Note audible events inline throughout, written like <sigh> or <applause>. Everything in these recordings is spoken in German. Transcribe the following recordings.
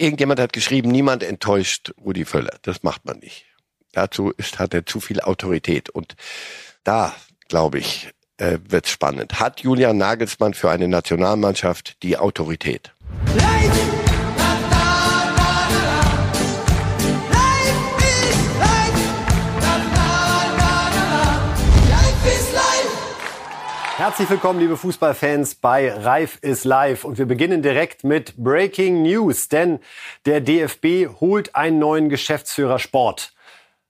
irgendjemand hat geschrieben, niemand enttäuscht Rudi Völler. Das macht man nicht. Dazu ist, hat er zu viel Autorität. Und da, glaube ich, äh, wird spannend. Hat Julian Nagelsmann für eine Nationalmannschaft die Autorität? Leid! Herzlich willkommen, liebe Fußballfans, bei Reif ist live. Und wir beginnen direkt mit Breaking News, denn der DFB holt einen neuen Geschäftsführer Sport.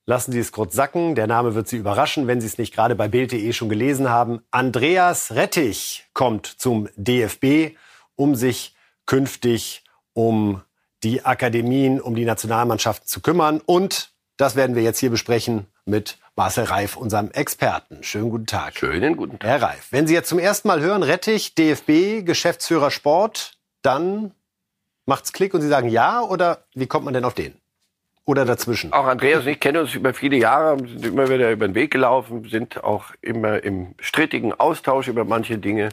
Lassen Sie es kurz sacken. Der Name wird Sie überraschen, wenn Sie es nicht gerade bei Bild.de schon gelesen haben. Andreas Rettich kommt zum DFB, um sich künftig um die Akademien, um die Nationalmannschaft zu kümmern. Und das werden wir jetzt hier besprechen mit Marcel Reif, unserem Experten. Schönen guten Tag. Schönen guten Tag. Herr Reif, wenn Sie jetzt zum ersten Mal hören, Rettich, DFB, Geschäftsführer Sport, dann macht's Klick und Sie sagen ja oder wie kommt man denn auf den? Oder dazwischen? Auch Andreas und ich kennen uns über viele Jahre, sind immer wieder über den Weg gelaufen, sind auch immer im strittigen Austausch über manche Dinge.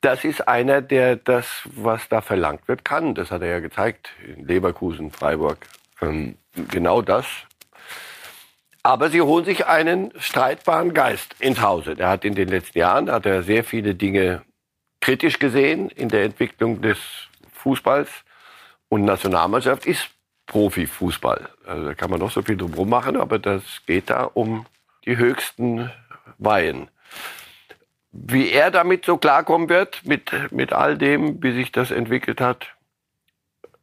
Das ist einer, der das, was da verlangt wird, kann. Das hat er ja gezeigt in Leverkusen, Freiburg. Ähm, genau das aber sie holen sich einen streitbaren Geist ins Hause. Der hat in den letzten Jahren hat er sehr viele Dinge kritisch gesehen in der Entwicklung des Fußballs. Und Nationalmannschaft ist Profifußball. Also da kann man noch so viel drum machen, aber das geht da um die höchsten Weihen. Wie er damit so klarkommen wird, mit, mit all dem, wie sich das entwickelt hat,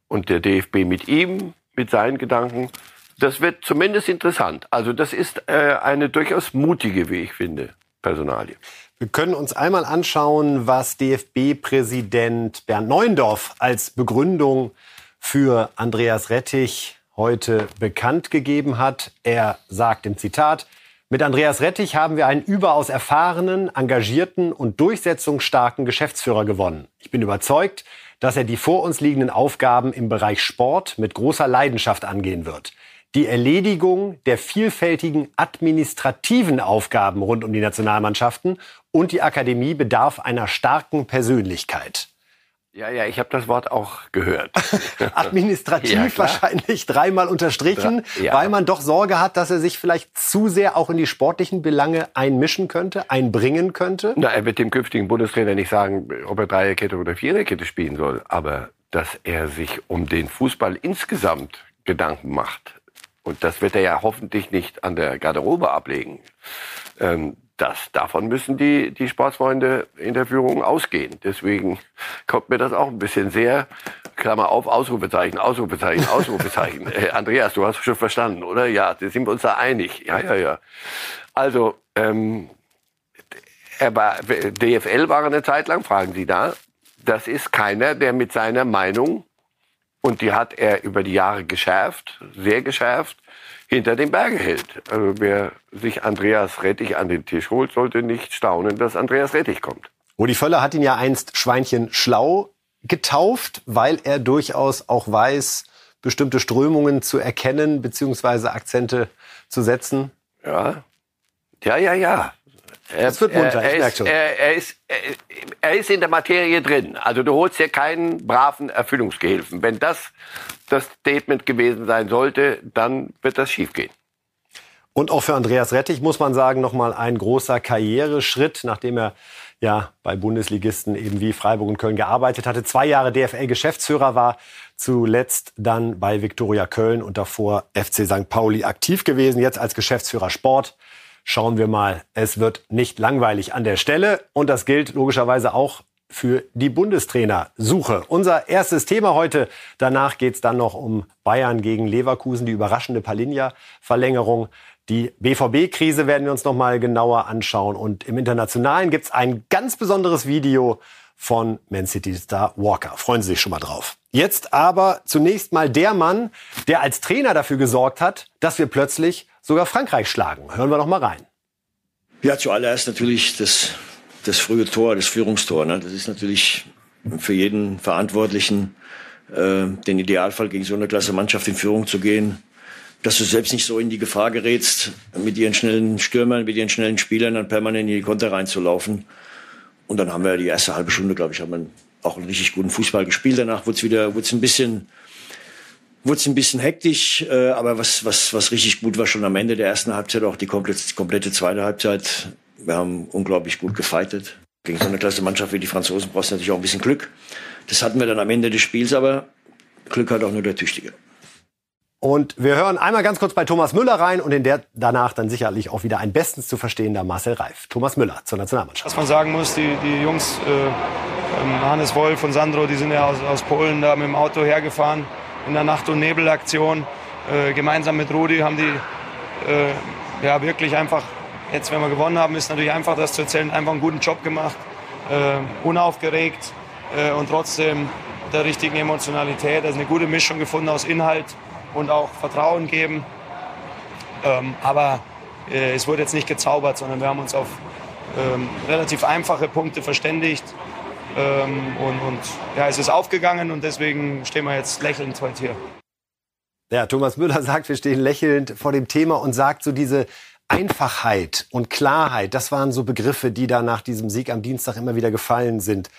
und der DFB mit ihm, mit seinen Gedanken, das wird zumindest interessant. Also das ist äh, eine durchaus mutige, wie ich finde, Personalie. Wir können uns einmal anschauen, was DFB-Präsident Bernd Neuendorf als Begründung für Andreas Rettich heute bekannt gegeben hat. Er sagt im Zitat, mit Andreas Rettich haben wir einen überaus erfahrenen, engagierten und durchsetzungsstarken Geschäftsführer gewonnen. Ich bin überzeugt, dass er die vor uns liegenden Aufgaben im Bereich Sport mit großer Leidenschaft angehen wird die Erledigung der vielfältigen administrativen Aufgaben rund um die Nationalmannschaften und die Akademie bedarf einer starken Persönlichkeit. Ja, ja, ich habe das Wort auch gehört. <laughs> Administrativ <laughs> ja, wahrscheinlich dreimal unterstrichen, ja. weil man doch Sorge hat, dass er sich vielleicht zu sehr auch in die sportlichen Belange einmischen könnte, einbringen könnte. Na, er wird dem künftigen Bundestrainer nicht sagen, ob er Dreierkette oder Viererkette spielen soll, aber dass er sich um den Fußball insgesamt Gedanken macht, und das wird er ja hoffentlich nicht an der Garderobe ablegen. Ähm, das, davon müssen die, die Sportsfreunde in der Führung ausgehen. Deswegen kommt mir das auch ein bisschen sehr, Klammer auf, Ausrufezeichen, Ausrufezeichen, <laughs> Ausrufezeichen. äh, Andreas, du hast schon verstanden, oder? Ja, sind wir uns da einig. Ja, ja, ja. Also, ähm, er war, DFL war eine Zeit lang, fragen Sie da. Das ist keiner, der mit seiner Meinung und die hat er über die Jahre geschärft, sehr geschärft, hinter den Bergen hält. Also wer sich Andreas Rettich an den Tisch holt, sollte nicht staunen, dass Andreas Rettich kommt. Rudi Völler hat ihn ja einst Schweinchen schlau getauft, weil er durchaus auch weiß, bestimmte Strömungen zu erkennen bzw. Akzente zu setzen. Ja, ja, ja, ja. Es wird munter, er, schon. Er, er, ist, er, ist in der Materie drin. Also du holst dir keinen braven Erfüllungsgehilfen. Wenn das das Statement gewesen sein sollte, dann wird das schiefgehen. Und auch für Andreas Rettich muss man sagen, nochmal ein großer Karriereschritt, nachdem er ja bei Bundesligisten eben wie Freiburg und Köln gearbeitet hatte, zwei Jahre DFL-Geschäftsführer war, zuletzt dann bei Viktoria Köln und davor FC St. Pauli aktiv gewesen, jetzt als Geschäftsführer Sport schauen wir mal. Es wird nicht langweilig an der Stelle und das gilt logischerweise auch für die Bundestrainersuche. Unser erstes Thema heute. Danach geht es dann noch um Bayern gegen Leverkusen, die überraschende Palinja-Verlängerung. Die BVB-Krise werden wir uns noch mal genauer anschauen. Und im Internationalen gibt es ein ganz besonderes Video von Man City Star Walker. Freuen Sie sich schon mal drauf. Jetzt aber zunächst mal der Mann, der als Trainer dafür gesorgt hat, dass wir plötzlich sogar Frankreich schlagen. Hören wir noch mal rein. Ja, zuallererst natürlich das, das frühe Tor, das Führungstor. Ne? Das ist natürlich für jeden Verantwortlichen äh, den Idealfall, gegen so eine klasse Mannschaft in Führung zu gehen. Dass du selbst nicht so in die Gefahr gerätst, mit ihren schnellen Stürmern, mit ihren schnellen Spielern dann permanent in die Konter reinzulaufen. Und dann haben wir die erste halbe Stunde, glaube ich, haben wir auch einen richtig guten Fußball gespielt. Danach wurde es wieder, wurde es ein bisschen wurde es ein bisschen hektisch, äh, aber was, was, was richtig gut war schon am Ende der ersten Halbzeit, auch die komplette, komplette zweite Halbzeit. Wir haben unglaublich gut gefeitet. Gegen so eine klasse Mannschaft wie die Franzosen brauchst du natürlich auch ein bisschen Glück. Das hatten wir dann am Ende des Spiels, aber Glück hat auch nur der Tüchtige. Und wir hören einmal ganz kurz bei Thomas Müller rein und in der danach dann sicherlich auch wieder ein bestens zu verstehender Marcel Reif. Thomas Müller zur Nationalmannschaft. Was man sagen muss, die, die Jungs, äh, ähm, Hannes Wolf und Sandro, die sind ja aus, aus Polen da mit dem Auto hergefahren in der Nacht- und Nebelaktion. Äh, gemeinsam mit Rudi haben die äh, ja wirklich einfach, jetzt wenn wir gewonnen haben, ist natürlich einfach das zu erzählen, einfach einen guten Job gemacht, äh, unaufgeregt äh, und trotzdem der richtigen Emotionalität. Also eine gute Mischung gefunden aus Inhalt und auch Vertrauen geben. Ähm, aber äh, es wurde jetzt nicht gezaubert, sondern wir haben uns auf ähm, relativ einfache Punkte verständigt. Ähm, und, und ja, es ist aufgegangen und deswegen stehen wir jetzt lächelnd heute hier. Ja, Thomas Müller sagt, wir stehen lächelnd vor dem Thema und sagt so diese Einfachheit und Klarheit, das waren so Begriffe, die da nach diesem Sieg am Dienstag immer wieder gefallen sind.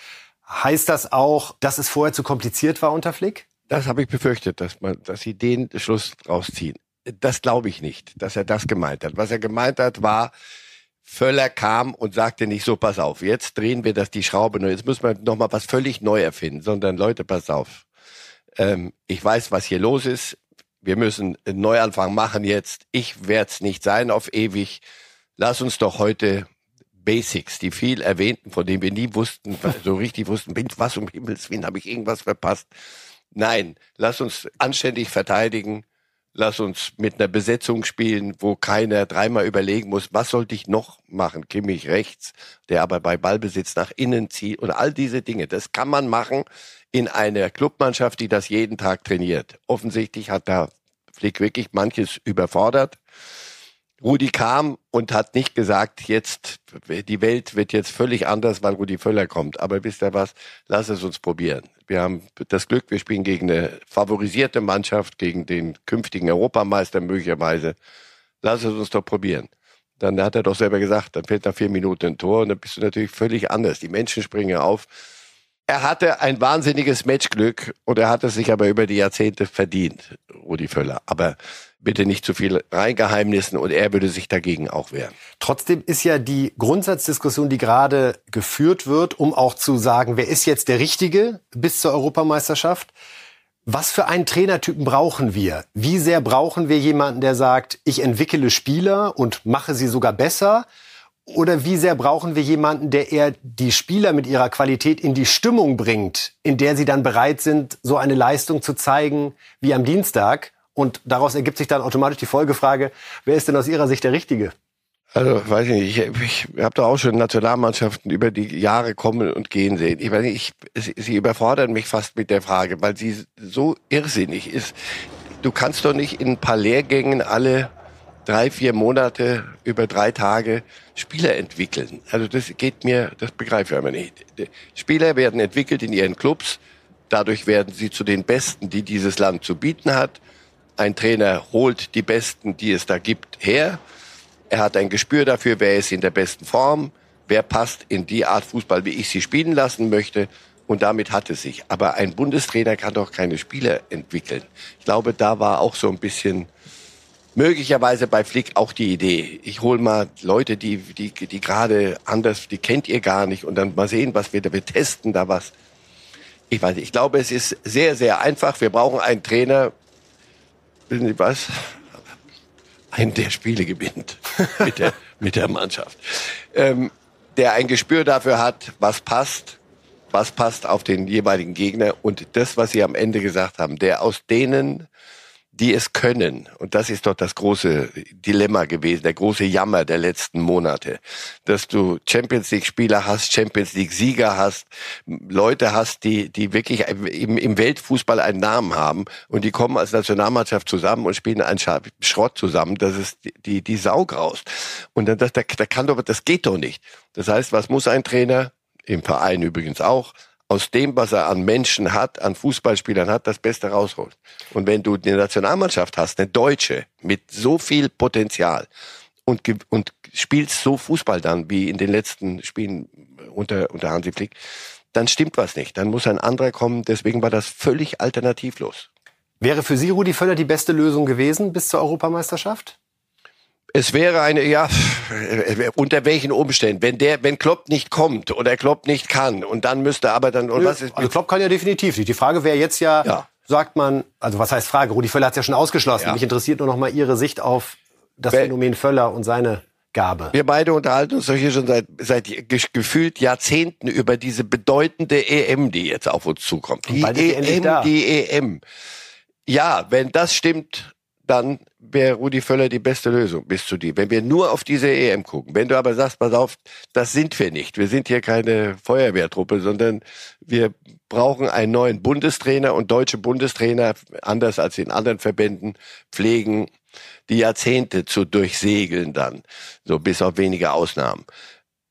Heißt das auch, dass es vorher zu kompliziert war unter Flick? Das habe ich befürchtet, dass man, dass sie den Schluss rausziehen. Das glaube ich nicht, dass er das gemeint hat. Was er gemeint hat, war, Völler kam und sagte nicht so, pass auf, jetzt drehen wir das die Schraube neu, jetzt müssen wir noch mal was völlig neu erfinden, sondern Leute, pass auf. Ähm, ich weiß, was hier los ist. Wir müssen einen Neuanfang machen jetzt. Ich werde es nicht sein auf ewig. Lass uns doch heute Basics, die viel erwähnten, von denen wir nie wussten, so richtig wussten, <laughs> was um Himmels Willen habe ich irgendwas verpasst. Nein, lass uns anständig verteidigen. Lass uns mit einer Besetzung spielen, wo keiner dreimal überlegen muss, was sollte ich noch machen? Kimmich rechts, der aber bei Ballbesitz nach innen zieht und all diese Dinge. Das kann man machen in einer Clubmannschaft, die das jeden Tag trainiert. Offensichtlich hat da Flick wirklich manches überfordert. Rudi kam und hat nicht gesagt, jetzt, die Welt wird jetzt völlig anders, weil Rudi Völler kommt. Aber wisst ihr was? Lass es uns probieren. Wir haben das Glück, wir spielen gegen eine favorisierte Mannschaft, gegen den künftigen Europameister möglicherweise. Lass es uns doch probieren. Dann hat er doch selber gesagt, dann fällt nach vier Minuten ein Tor und dann bist du natürlich völlig anders. Die Menschen springen auf. Er hatte ein wahnsinniges Matchglück und er hat es sich aber über die Jahrzehnte verdient, Rudi Völler. Aber bitte nicht zu viel reingeheimnissen und er würde sich dagegen auch wehren. Trotzdem ist ja die Grundsatzdiskussion, die gerade geführt wird, um auch zu sagen, wer ist jetzt der Richtige bis zur Europameisterschaft? Was für einen Trainertypen brauchen wir? Wie sehr brauchen wir jemanden, der sagt, ich entwickle Spieler und mache sie sogar besser? Oder wie sehr brauchen wir jemanden, der eher die Spieler mit ihrer Qualität in die Stimmung bringt, in der sie dann bereit sind, so eine Leistung zu zeigen wie am Dienstag und daraus ergibt sich dann automatisch die Folgefrage, wer ist denn aus Ihrer Sicht der Richtige? Also, weiß ich nicht, ich, ich habe da auch schon Nationalmannschaften über die Jahre kommen und gehen sehen. Ich nicht, ich, sie überfordern mich fast mit der Frage, weil sie so irrsinnig ist. Du kannst doch nicht in ein paar Lehrgängen alle drei, vier Monate über drei Tage Spieler entwickeln. Also das geht mir, das begreife ich aber nicht. Spieler werden entwickelt in ihren Clubs, dadurch werden sie zu den Besten, die dieses Land zu bieten hat. Ein Trainer holt die Besten, die es da gibt, her. Er hat ein Gespür dafür, wer ist in der besten Form, wer passt in die Art Fußball, wie ich sie spielen lassen möchte. Und damit hat es sich. Aber ein Bundestrainer kann doch keine Spieler entwickeln. Ich glaube, da war auch so ein bisschen möglicherweise bei Flick auch die Idee. Ich hole mal Leute, die, die, die gerade anders, die kennt ihr gar nicht und dann mal sehen, was wir da, wir testen da was. Ich weiß nicht, ich glaube, es ist sehr, sehr einfach. Wir brauchen einen Trainer, wissen Sie was? Einen, der Spiele gewinnt <laughs> mit der, mit der Mannschaft. Ähm, der ein Gespür dafür hat, was passt, was passt auf den jeweiligen Gegner und das, was Sie am Ende gesagt haben, der aus denen die es können. Und das ist doch das große Dilemma gewesen, der große Jammer der letzten Monate, dass du Champions League Spieler hast, Champions League Sieger hast, Leute hast, die, die wirklich im, im Weltfußball einen Namen haben und die kommen als Nationalmannschaft zusammen und spielen einen Schrott zusammen, das ist die, die Sau graust. Und dann, das, da, da kann doch, das geht doch nicht. Das heißt, was muss ein Trainer? Im Verein übrigens auch aus dem, was er an Menschen hat, an Fußballspielern hat, das Beste rausholt. Und wenn du eine Nationalmannschaft hast, eine Deutsche mit so viel Potenzial und, und spielst so Fußball dann wie in den letzten Spielen unter, unter Hansi Flick, dann stimmt was nicht. Dann muss ein anderer kommen. Deswegen war das völlig alternativlos. Wäre für Sie Rudi Völler die beste Lösung gewesen bis zur Europameisterschaft? Es wäre eine, ja, unter welchen Umständen? Wenn der, wenn Klopp nicht kommt oder Klopp nicht kann und dann müsste aber dann, und was ist? Also Klopp kann ja definitiv nicht. Die Frage wäre jetzt ja, ja, sagt man, also was heißt Frage? Rudi Völler hat es ja schon ausgeschlossen. Ja. Mich interessiert nur noch mal Ihre Sicht auf das Wenn, Phänomen Völler und seine Gabe. Wir beide unterhalten uns doch hier schon seit, seit gefühlt Jahrzehnten über diese bedeutende EM, die jetzt auf uns zukommt. Die EM, die EM. Ja, wenn das stimmt, dann wäre Rudi Völler die beste Lösung bis zu die. Wenn wir nur auf diese EM gucken, wenn du aber sagst, pass auf, das sind wir nicht. Wir sind hier keine Feuerwehrtruppe, sondern wir brauchen einen neuen Bundestrainer und deutsche Bundestrainer, anders als in anderen Verbänden, pflegen die Jahrzehnte zu durchsegeln dann, so bis auf wenige Ausnahmen.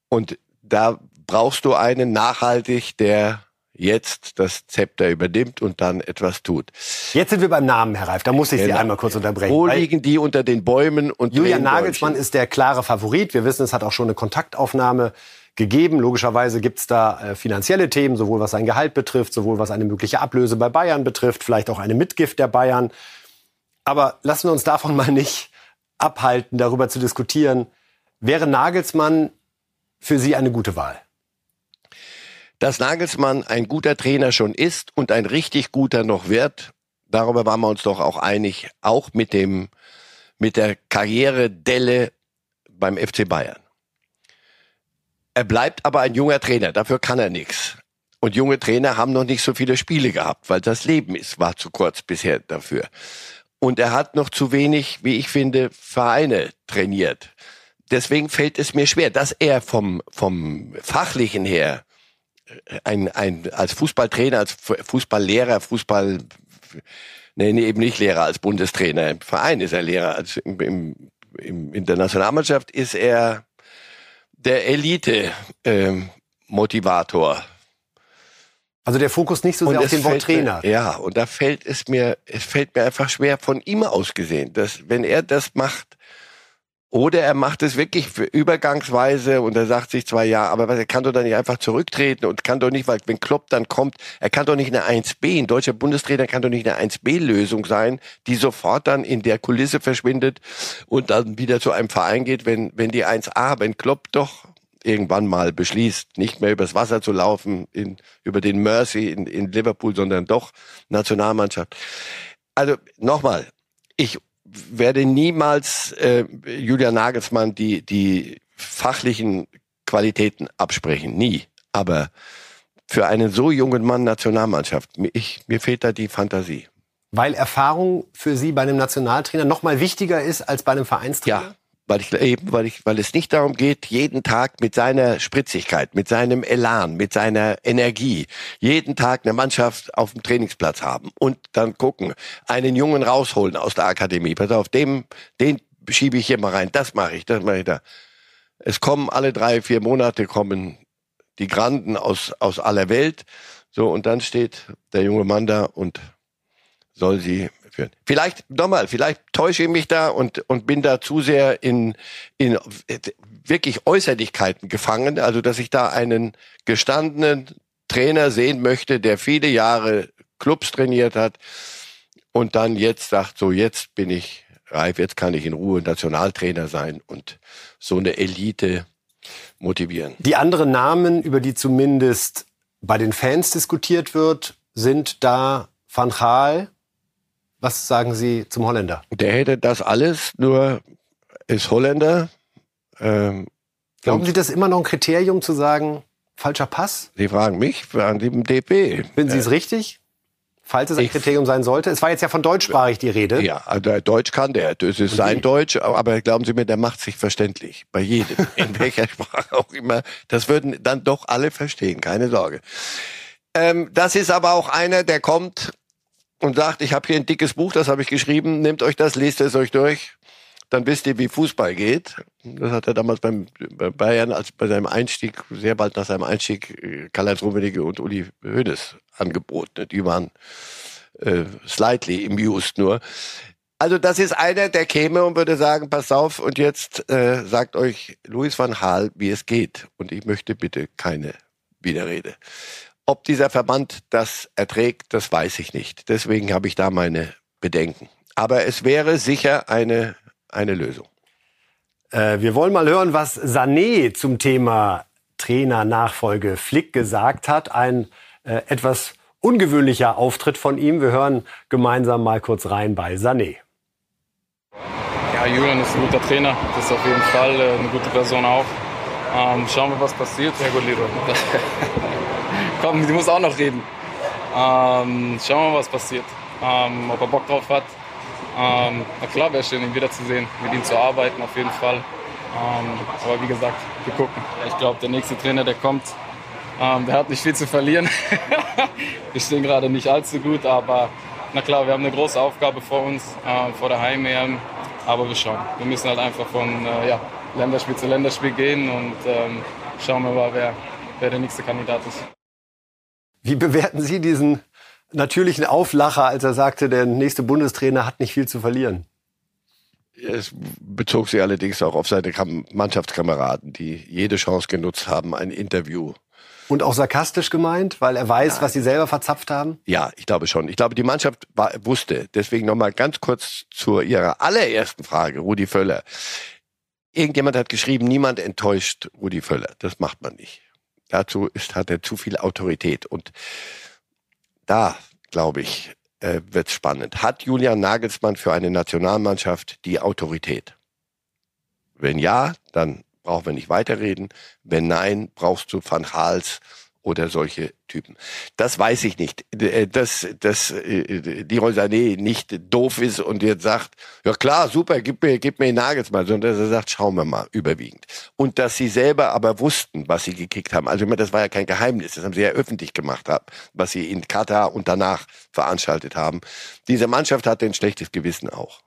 Und da brauchst du einen nachhaltig, der jetzt das Zepter übernimmt und dann etwas tut. Jetzt sind wir beim Namen, Herr Reif. Da muss ich Sie genau. einmal kurz unterbrechen. Wo liegen die unter den Bäumen und Julian Nagelsmann ist der klare Favorit. Wir wissen, es hat auch schon eine Kontaktaufnahme gegeben. Logischerweise gibt es da äh, finanzielle Themen, sowohl was sein Gehalt betrifft, sowohl was eine mögliche Ablöse bei Bayern betrifft, vielleicht auch eine Mitgift der Bayern. Aber lassen wir uns davon <laughs> mal nicht abhalten, darüber zu diskutieren. Wäre Nagelsmann für Sie eine gute Wahl? Dass Nagelsmann ein guter Trainer schon ist und ein richtig guter noch wird, darüber waren wir uns doch auch einig, auch mit dem, mit der Karriere-Delle beim FC Bayern. Er bleibt aber ein junger Trainer, dafür kann er nichts. Und junge Trainer haben noch nicht so viele Spiele gehabt, weil das Leben ist, war zu kurz bisher dafür. Und er hat noch zu wenig, wie ich finde, Vereine trainiert. Deswegen fällt es mir schwer, dass er vom, vom fachlichen her ein, ein, als Fußballtrainer, als Fußballlehrer, Fußball, nee, nee, eben nicht Lehrer als Bundestrainer. Im Verein ist er Lehrer. Als im, im, im, in der Nationalmannschaft ist er der Elite-Motivator. Ähm, also der Fokus nicht so sehr auf den Wort Trainer. Mir, ja, und da fällt es mir, es fällt mir einfach schwer von ihm aus gesehen, dass wenn er das macht, oder er macht es wirklich für übergangsweise und er sagt sich zwar ja, aber er kann doch dann nicht einfach zurücktreten und kann doch nicht, weil wenn Klopp dann kommt, er kann doch nicht eine 1B, ein deutscher Bundestrainer kann doch nicht eine 1B-Lösung sein, die sofort dann in der Kulisse verschwindet und dann wieder zu einem Verein geht, wenn, wenn die 1A, wenn Klopp doch irgendwann mal beschließt, nicht mehr übers Wasser zu laufen, in, über den Mercy in, in Liverpool, sondern doch Nationalmannschaft. Also nochmal, ich werde niemals äh, Julian Nagelsmann die, die fachlichen Qualitäten absprechen. Nie. Aber für einen so jungen Mann Nationalmannschaft, ich, mir fehlt da die Fantasie. Weil Erfahrung für Sie bei einem Nationaltrainer noch mal wichtiger ist als bei einem Vereinstrainer? Ja, weil ich eben, weil ich, weil es nicht darum geht, jeden Tag mit seiner Spritzigkeit, mit seinem Elan, mit seiner Energie, jeden Tag eine Mannschaft auf dem Trainingsplatz haben und dann gucken, einen Jungen rausholen aus der Akademie. Pass auf, dem, den schiebe ich hier mal rein. Das mache ich, das mache ich da. Es kommen alle drei, vier Monate kommen die Granden aus, aus aller Welt. So, und dann steht der junge Mann da und soll sie führen. Vielleicht, nochmal, vielleicht täusche ich mich da und, und bin da zu sehr in, in wirklich Äußerlichkeiten gefangen. Also, dass ich da einen gestandenen Trainer sehen möchte, der viele Jahre Clubs trainiert hat und dann jetzt sagt, so jetzt bin ich reif, jetzt kann ich in Ruhe Nationaltrainer sein und so eine Elite motivieren. Die anderen Namen, über die zumindest bei den Fans diskutiert wird, sind da Van Gaal, was sagen Sie zum Holländer? Der hätte das alles, nur ist Holländer. Ähm, Glauben Sie, das ist immer noch ein Kriterium zu sagen, falscher Pass? Sie fragen mich an dem DP. Finden Sie es äh, richtig? Falls es ein ich, Kriterium sein sollte. Es war jetzt ja von deutschsprachig die Rede. Ja, also Deutsch kann der. Das ist sein Deutsch, aber glauben Sie mir, der macht sich verständlich. Bei jedem. <laughs> in welcher Sprache auch immer. Das würden dann doch alle verstehen, keine Sorge. Ähm, das ist aber auch einer, der kommt und sagt, ich habe hier ein dickes Buch, das habe ich geschrieben, nehmt euch das, lest es euch durch, dann wisst ihr, wie Fußball geht. Das hat er damals beim bei Bayern, als bei seinem Einstieg, sehr bald nach seinem Einstieg, äh, Karl-Heinz Rummenigge und Uli Hoeneß angeboten. Die waren äh, slightly amused nur. Also das ist einer, der käme und würde sagen, pass auf und jetzt äh, sagt euch Louis van Gaal, wie es geht. Und ich möchte bitte keine Widerrede. Ob dieser Verband das erträgt, das weiß ich nicht. Deswegen habe ich da meine Bedenken. Aber es wäre sicher eine, eine Lösung. Äh, wir wollen mal hören, was Sané zum Thema Trainernachfolge Flick gesagt hat. Ein äh, etwas ungewöhnlicher Auftritt von ihm. Wir hören gemeinsam mal kurz rein bei Sané. Ja, Julian ist ein guter Trainer. Das ist auf jeden Fall äh, eine gute Person auch. Ähm, schauen wir, was passiert. Ja gut, Liro. <laughs> Komm, du musst auch noch reden. Ähm, schauen wir, was passiert. Ähm, ob er Bock drauf hat. Ähm, na klar wäre schön, ihn wiederzusehen, mit ihm zu arbeiten, auf jeden Fall. Ähm, aber wie gesagt, wir gucken. Ich glaube, der nächste Trainer, der kommt, ähm, der hat nicht viel zu verlieren. <laughs> wir stehen gerade nicht allzu gut, aber na klar, wir haben eine große Aufgabe vor uns, äh, vor der Heim-EM. Aber wir schauen. Wir müssen halt einfach von äh, ja, Länderspiel zu Länderspiel gehen und ähm, schauen wir mal, wer, wer der nächste Kandidat ist. Wie bewerten Sie diesen natürlichen Auflacher, als er sagte, der nächste Bundestrainer hat nicht viel zu verlieren? Es bezog sich allerdings auch auf seine Mannschaftskameraden, die jede Chance genutzt haben, ein Interview. Und auch sarkastisch gemeint, weil er weiß, Nein. was sie selber verzapft haben? Ja, ich glaube schon. Ich glaube, die Mannschaft war, wusste. Deswegen nochmal ganz kurz zu ihrer allerersten Frage, Rudi Völler. Irgendjemand hat geschrieben, niemand enttäuscht Rudi Völler. Das macht man nicht. Dazu ist, hat er zu viel Autorität. Und da, glaube ich, äh, wird spannend. Hat Julian Nagelsmann für eine Nationalmannschaft die Autorität? Wenn ja, dann brauchen wir nicht weiterreden. Wenn nein, brauchst du Van Hals oder solche Typen. Das weiß ich nicht. Äh, dass, dass äh, Leroy Sané nicht doof ist und jetzt sagt, ja klar, super, gib mir, gib mir den Nagelsmann, sondern dass er sagt, schauen wir mal, überwiegend. Und dass sie selber aber wussten, was sie gekickt haben. Also das war ja kein Geheimnis, das haben sie ja öffentlich gemacht, was sie in Katar und danach veranstaltet haben. Diese Mannschaft hatte ein schlechtes Gewissen auch.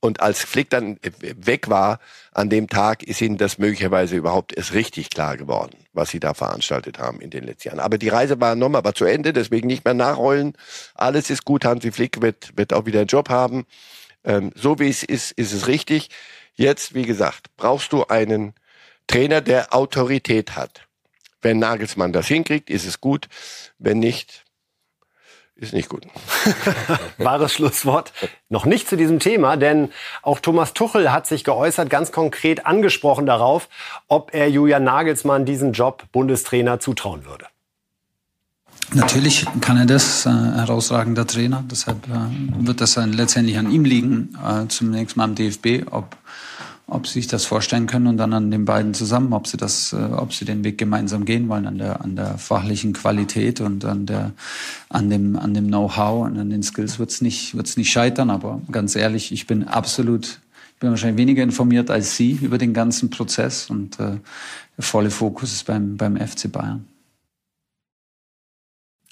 Und als Flick dann weg war an dem Tag, ist ihnen das möglicherweise überhaupt erst richtig klar geworden, was sie da veranstaltet haben in den letzten Jahren. Aber die Reise war nochmal war zu Ende, deswegen nicht mehr nachrollen. Alles ist gut. Hansi Flick wird, wird auch wieder einen Job haben. Ähm, so wie es ist, ist es richtig. Jetzt, wie gesagt, brauchst du einen Trainer, der Autorität hat. Wenn Nagelsmann das hinkriegt, ist es gut. Wenn nicht, ist nicht gut. <laughs> Wahres Schlusswort. Noch nicht zu diesem Thema, denn auch Thomas Tuchel hat sich geäußert, ganz konkret angesprochen darauf, ob er Julian Nagelsmann diesen Job Bundestrainer zutrauen würde. Natürlich kann er das, äh, herausragender Trainer. Deshalb äh, wird das dann letztendlich an ihm liegen, äh, zunächst mal am DFB, ob ob sie sich das vorstellen können und dann an den beiden zusammen, ob sie das, äh, ob sie den Weg gemeinsam gehen wollen, an der, an der fachlichen Qualität und an der, an dem, an dem Know-how und an den Skills wird's nicht, wird's nicht scheitern. Aber ganz ehrlich, ich bin absolut, ich bin wahrscheinlich weniger informiert als Sie über den ganzen Prozess und äh, der volle Fokus ist beim, beim FC Bayern.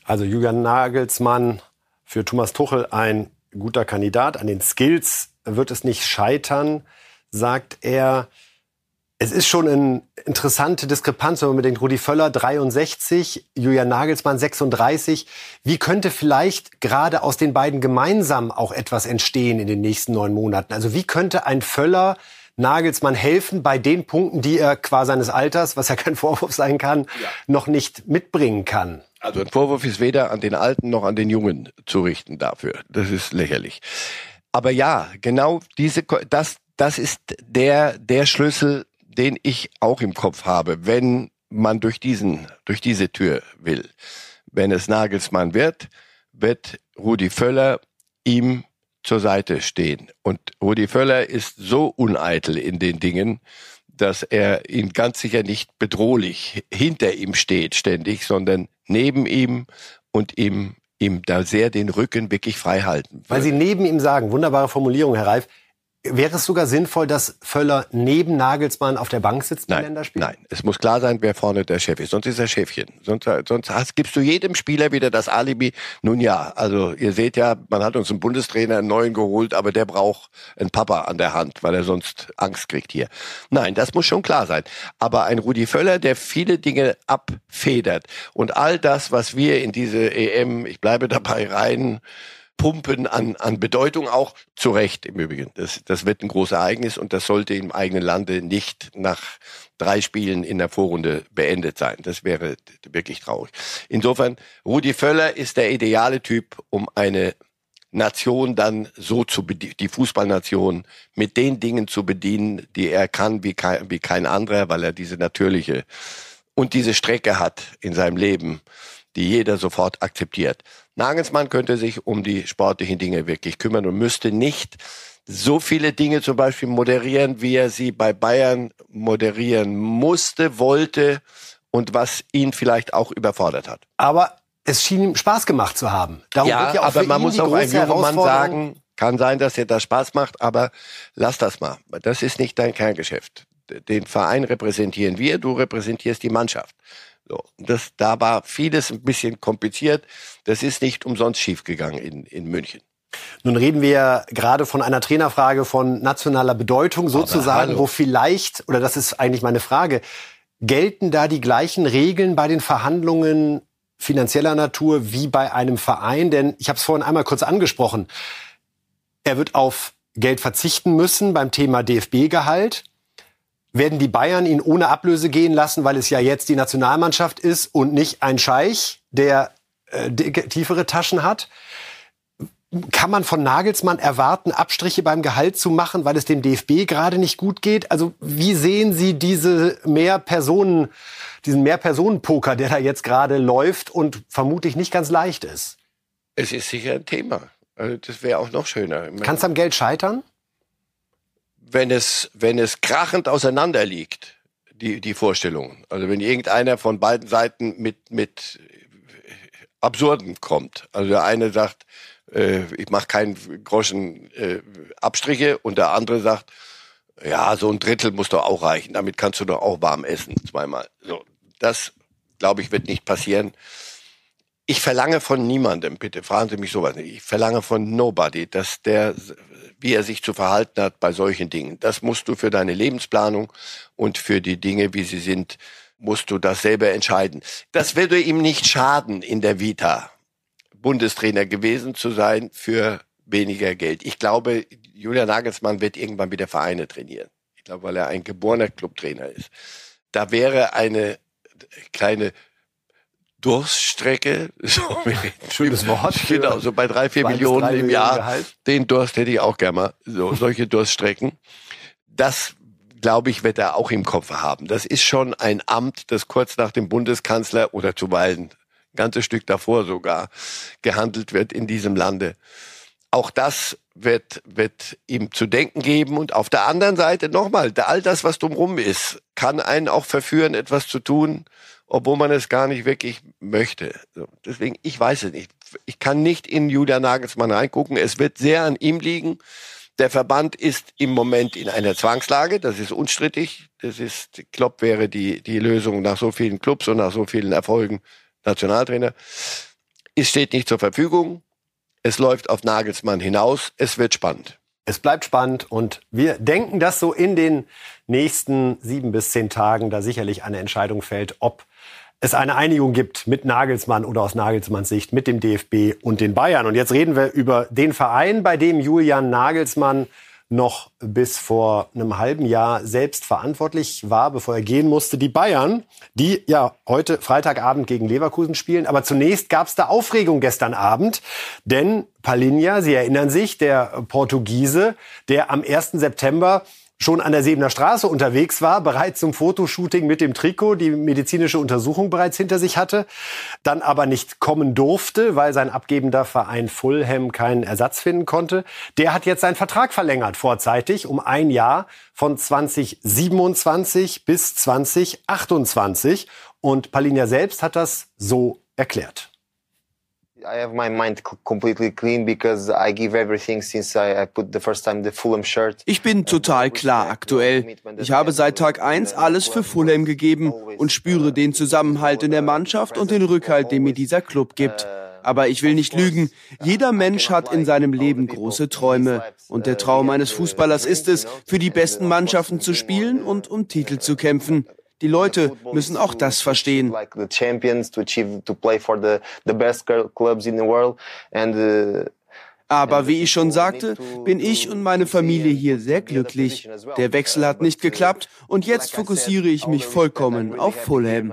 Also Julian Nagelsmann für Thomas Tuchel ein guter Kandidat. An den Skills wird es nicht scheitern sagt er, es ist schon eine interessante Diskrepanz, wenn man bedenkt, Rudi Völler 63, Julian Nagelsmann 36. Wie könnte vielleicht gerade aus den beiden gemeinsam auch etwas entstehen in den nächsten neun Monaten? Also wie könnte ein Völler Nagelsmann helfen bei den Punkten, die er qua seines Alters, was ja kein Vorwurf sein kann, ja. noch nicht mitbringen kann? Also ein Vorwurf ist weder an den Alten noch an den Jungen zu richten dafür. Das ist lächerlich. Aber ja, genau diese, das, das ist der, der Schlüssel, den ich auch im Kopf habe, wenn man durch diesen, durch diese Tür will. Wenn es Nagelsmann wird, wird Rudi Völler ihm zur Seite stehen. Und Rudi Völler ist so uneitel in den Dingen, dass er ihn ganz sicher nicht bedrohlich hinter ihm steht ständig, sondern neben ihm und ihm, ihm da sehr den Rücken wirklich frei halten. Weil Sie neben ihm sagen, wunderbare Formulierung, Herr Reif, Wäre es sogar sinnvoll, dass Völler neben Nagelsmann auf der Bank sitzt nein, Länderspiel? Nein, es muss klar sein, wer vorne der Chef ist. Sonst ist er Chefchen. Sonst, sonst hast, gibst du jedem Spieler wieder das Alibi. Nun ja, also ihr seht ja, man hat uns einen Bundestrainer einen neuen geholt, aber der braucht einen Papa an der Hand, weil er sonst Angst kriegt hier. Nein, das muss schon klar sein. Aber ein Rudi Völler, der viele Dinge abfedert und all das, was wir in diese EM, ich bleibe dabei rein, pumpen an, an Bedeutung auch. Zu Recht im Übrigen. Das, das wird ein großes Ereignis und das sollte im eigenen Lande nicht nach drei Spielen in der Vorrunde beendet sein. Das wäre wirklich traurig. Insofern, Rudi Völler ist der ideale Typ, um eine Nation dann so zu bedienen, die Fußballnation mit den Dingen zu bedienen, die er kann wie kein, wie kein anderer, weil er diese natürliche und diese Strecke hat in seinem Leben, die jeder sofort akzeptiert. Nagelsmann könnte sich um die sportlichen Dinge wirklich kümmern und müsste nicht so viele Dinge zum Beispiel moderieren, wie er sie bei Bayern moderieren musste, wollte und was ihn vielleicht auch überfordert hat. Aber es schien ihm Spaß gemacht zu haben. Darum ja, ja aber man muss auch einem jungen Mann sagen, kann sein, dass dir das Spaß macht, aber lass das mal. Das ist nicht dein Kerngeschäft. Den Verein repräsentieren wir, du repräsentierst die Mannschaft. So, das, da war vieles ein bisschen kompliziert. Das ist nicht umsonst schiefgegangen in, in München. Nun reden wir gerade von einer Trainerfrage von nationaler Bedeutung sozusagen, wo vielleicht, oder das ist eigentlich meine Frage, gelten da die gleichen Regeln bei den Verhandlungen finanzieller Natur wie bei einem Verein? Denn ich habe es vorhin einmal kurz angesprochen. Er wird auf Geld verzichten müssen beim Thema DFB-Gehalt. Werden die Bayern ihn ohne Ablöse gehen lassen, weil es ja jetzt die Nationalmannschaft ist und nicht ein Scheich, der äh, tiefere Taschen hat? Kann man von Nagelsmann erwarten, Abstriche beim Gehalt zu machen, weil es dem DFB gerade nicht gut geht? Also wie sehen Sie diese mehr Personen, diesen Mehr-Personen-Poker, der da jetzt gerade läuft und vermutlich nicht ganz leicht ist? Es ist sicher ein Thema. Also das wäre auch noch schöner. Kann es am Geld scheitern? Wenn es, wenn es krachend auseinander liegt, die, die Vorstellung. Also wenn irgendeiner von beiden Seiten mit, mit Absurden kommt. Also der eine sagt, äh, ich mache keinen Groschen äh, Abstriche und der andere sagt, ja, so ein Drittel muss doch auch reichen. Damit kannst du doch auch warm essen, zweimal. So, das, glaube ich, wird nicht passieren. Ich verlange von niemandem, bitte fragen Sie mich sowas nicht, ich verlange von nobody, dass der, wie er sich zu verhalten hat bei solchen Dingen. Das musst du für deine Lebensplanung und für die Dinge, wie sie sind, musst du das selber entscheiden. Das würde ihm nicht schaden in der Vita. Bundestrainer gewesen zu sein für weniger Geld. Ich glaube, Julian Nagelsmann wird irgendwann wieder Vereine trainieren. Ich glaube, weil er ein geborener Clubtrainer ist. Da wäre eine kleine Durststrecke, <laughs> so schönes Wort, genau, so bei drei, vier Millionen drei im Jahr. Gehalt. Den Durst hätte ich auch gerne mal, so <laughs> solche Durststrecken. Das glaube ich, wird er auch im Kopf haben. Das ist schon ein Amt, das kurz nach dem Bundeskanzler oder zuweilen ganzes Stück davor sogar, gehandelt wird in diesem Lande. Auch das wird, wird ihm zu denken geben. Und auf der anderen Seite nochmal, all das, was drumherum ist, kann einen auch verführen, etwas zu tun, obwohl man es gar nicht wirklich möchte. deswegen, ich weiß es nicht. Ich kann nicht in Julia Nagelsmann reingucken. Es wird sehr an ihm liegen. Der Verband ist im Moment in einer Zwangslage, das ist unstrittig. Das ist, Klopp wäre die, die Lösung nach so vielen Clubs und nach so vielen Erfolgen Nationaltrainer. Es steht nicht zur Verfügung. Es läuft auf Nagelsmann hinaus. Es wird spannend. Es bleibt spannend und wir denken, dass so in den nächsten sieben bis zehn Tagen da sicherlich eine Entscheidung fällt, ob es eine Einigung gibt mit Nagelsmann oder aus Nagelsmanns Sicht mit dem DFB und den Bayern. Und jetzt reden wir über den Verein, bei dem Julian Nagelsmann noch bis vor einem halben Jahr selbst verantwortlich war, bevor er gehen musste, die Bayern, die ja heute Freitagabend gegen Leverkusen spielen. Aber zunächst gab es da Aufregung gestern Abend, denn Palinha, Sie erinnern sich, der Portugiese, der am 1. September schon an der Sebener Straße unterwegs war, bereits zum Fotoshooting mit dem Trikot, die medizinische Untersuchung bereits hinter sich hatte, dann aber nicht kommen durfte, weil sein abgebender Verein Fulham keinen Ersatz finden konnte. Der hat jetzt seinen Vertrag verlängert vorzeitig um ein Jahr von 2027 bis 2028 und Palinja selbst hat das so erklärt. I have my mind completely clean because I give everything since I put the first time the Fulham shirt. Ich bin total klar aktuell. Ich habe seit Tag 1 alles für Fulham gegeben und spüre den Zusammenhalt in der Mannschaft und den Rückhalt, den mir dieser Club gibt. Aber ich will nicht lügen. Jeder Mensch hat in seinem Leben große Träume. Und der Traum eines Fußballers ist es, für die besten Mannschaften zu spielen und um Titel zu kämpfen. Die Leute müssen auch das verstehen. Aber wie ich schon sagte, bin ich und meine Familie hier sehr glücklich. Der Wechsel hat nicht geklappt und jetzt fokussiere ich mich vollkommen auf Fulham.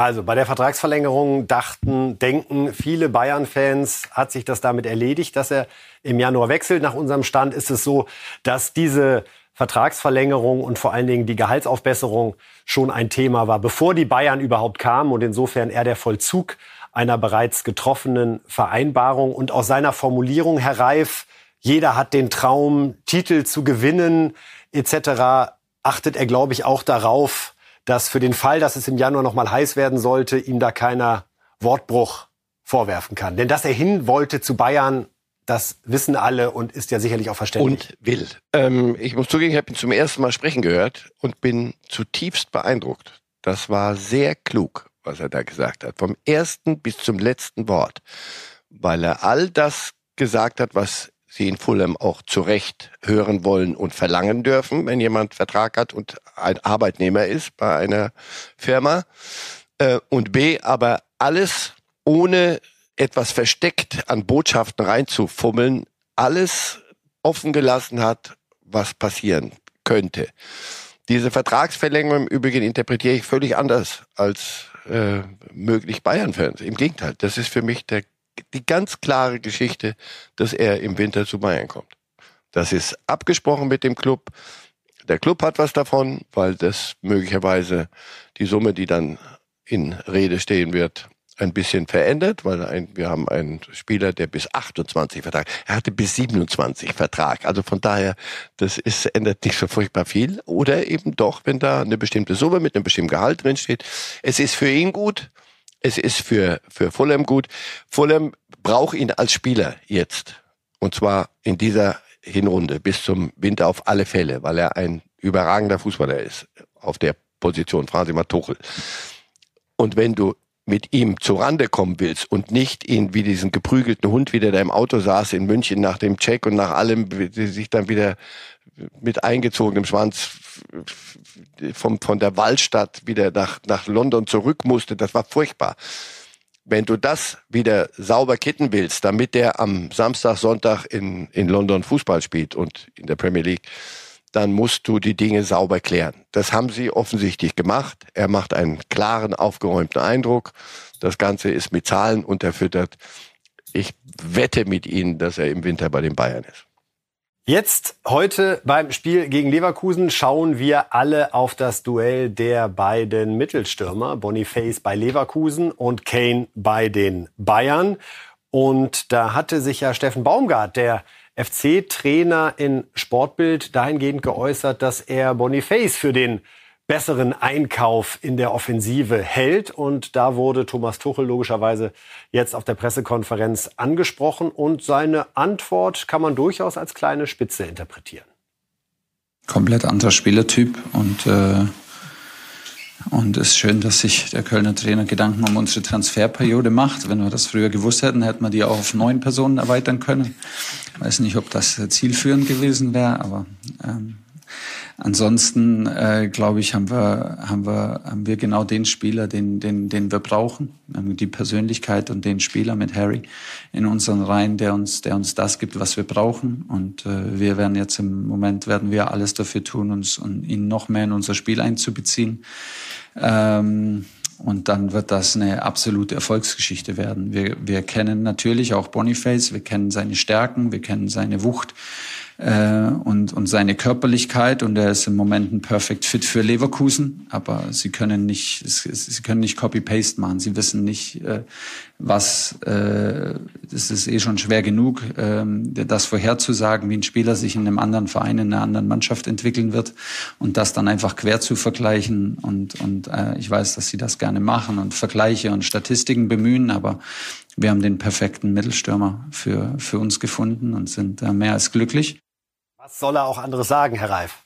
Also bei der Vertragsverlängerung dachten, denken viele Bayern-Fans, hat sich das damit erledigt, dass er im Januar wechselt. Nach unserem Stand ist es so, dass diese Vertragsverlängerung und vor allen Dingen die Gehaltsaufbesserung schon ein Thema war, bevor die Bayern überhaupt kamen und insofern er der Vollzug einer bereits getroffenen Vereinbarung und aus seiner Formulierung, Herr Reif, jeder hat den Traum, Titel zu gewinnen etc., achtet er, glaube ich, auch darauf, dass für den Fall, dass es im Januar noch mal heiß werden sollte, ihm da keiner Wortbruch vorwerfen kann. Denn dass er hin wollte zu Bayern, das wissen alle und ist ja sicherlich auch verständlich. Und will. Ähm, ich muss zugeben, ich habe ihn zum ersten Mal sprechen gehört und bin zutiefst beeindruckt. Das war sehr klug, was er da gesagt hat. Vom ersten bis zum letzten Wort. Weil er all das gesagt hat, was sie in Fulham auch zu Recht hören wollen und verlangen dürfen, wenn jemand Vertrag hat und ein Arbeitnehmer ist bei einer Firma. Äh, und B, aber alles ohne etwas versteckt an Botschaften reinzufummeln, alles offen gelassen hat, was passieren könnte. Diese Vertragsverlängerung im Übrigen interpretiere ich völlig anders als äh, möglich Bayern-Fans. Im Gegenteil, das ist für mich der, die ganz klare Geschichte, dass er im Winter zu Bayern kommt. Das ist abgesprochen mit dem Club. Der Club hat was davon, weil das möglicherweise die Summe, die dann in Rede stehen wird, ein bisschen verändert, weil ein, wir haben einen Spieler, der bis 28 Vertrag, er hatte bis 27 Vertrag. Also von daher, das ist, ändert nicht so furchtbar viel. Oder eben doch, wenn da eine bestimmte Summe mit einem bestimmten Gehalt drin steht. Es ist für ihn gut. Es ist für, für Fulham gut. Fulham braucht ihn als Spieler jetzt. Und zwar in dieser Hinrunde bis zum Winter auf alle Fälle, weil er ein überragender Fußballer ist. Auf der Position. Fragen Sie mal Tuchel. Und wenn du mit ihm zu Rande kommen willst und nicht ihn wie diesen geprügelten Hund, wie der da im Auto saß in München nach dem Check und nach allem, sich dann wieder mit eingezogenem Schwanz vom, von der Waldstadt wieder nach, nach London zurück musste, das war furchtbar. Wenn du das wieder sauber kitten willst, damit der am Samstag, Sonntag in, in London Fußball spielt und in der Premier League, dann musst du die Dinge sauber klären. Das haben sie offensichtlich gemacht. Er macht einen klaren, aufgeräumten Eindruck. Das Ganze ist mit Zahlen unterfüttert. Ich wette mit Ihnen, dass er im Winter bei den Bayern ist. Jetzt, heute beim Spiel gegen Leverkusen, schauen wir alle auf das Duell der beiden Mittelstürmer. Boniface bei Leverkusen und Kane bei den Bayern. Und da hatte sich ja Steffen Baumgart, der FC-Trainer in Sportbild dahingehend geäußert, dass er Boniface für den besseren Einkauf in der Offensive hält. Und da wurde Thomas Tuchel logischerweise jetzt auf der Pressekonferenz angesprochen. Und seine Antwort kann man durchaus als kleine Spitze interpretieren. Komplett anderer Spielertyp und äh und es ist schön, dass sich der Kölner Trainer Gedanken um unsere Transferperiode macht. Wenn wir das früher gewusst hätten, hätten wir die auch auf neun Personen erweitern können. Ich weiß nicht, ob das zielführend gewesen wäre, aber ähm, Ansonsten äh, glaube ich, haben wir, haben wir, haben wir genau den Spieler, den, den, den wir brauchen, die Persönlichkeit und den Spieler mit Harry in unseren Reihen, der uns, der uns das gibt, was wir brauchen. Und äh, wir werden jetzt im Moment werden wir alles dafür tun, uns und ihn noch mehr in unser Spiel einzubeziehen. Ähm, und dann wird das eine absolute Erfolgsgeschichte werden. Wir, wir kennen natürlich auch Boniface, wir kennen seine Stärken, wir kennen seine Wucht äh, und, und seine Körperlichkeit. Und er ist im Moment ein Perfect Fit für Leverkusen, aber sie können nicht, sie können nicht Copy-Paste machen. Sie wissen nicht, äh, was, äh, das ist eh schon schwer genug, äh, das vorherzusagen, wie ein Spieler sich in einem anderen Verein, in einer anderen Mannschaft entwickeln wird. Und das dann einfach quer zu vergleichen. Und, und äh, ich weiß, dass sie das gerne machen und Vergleiche und Statistiken bemühen, aber wir haben den perfekten Mittelstürmer für, für uns gefunden und sind äh, mehr als glücklich. Was soll er auch anderes sagen, Herr Reif?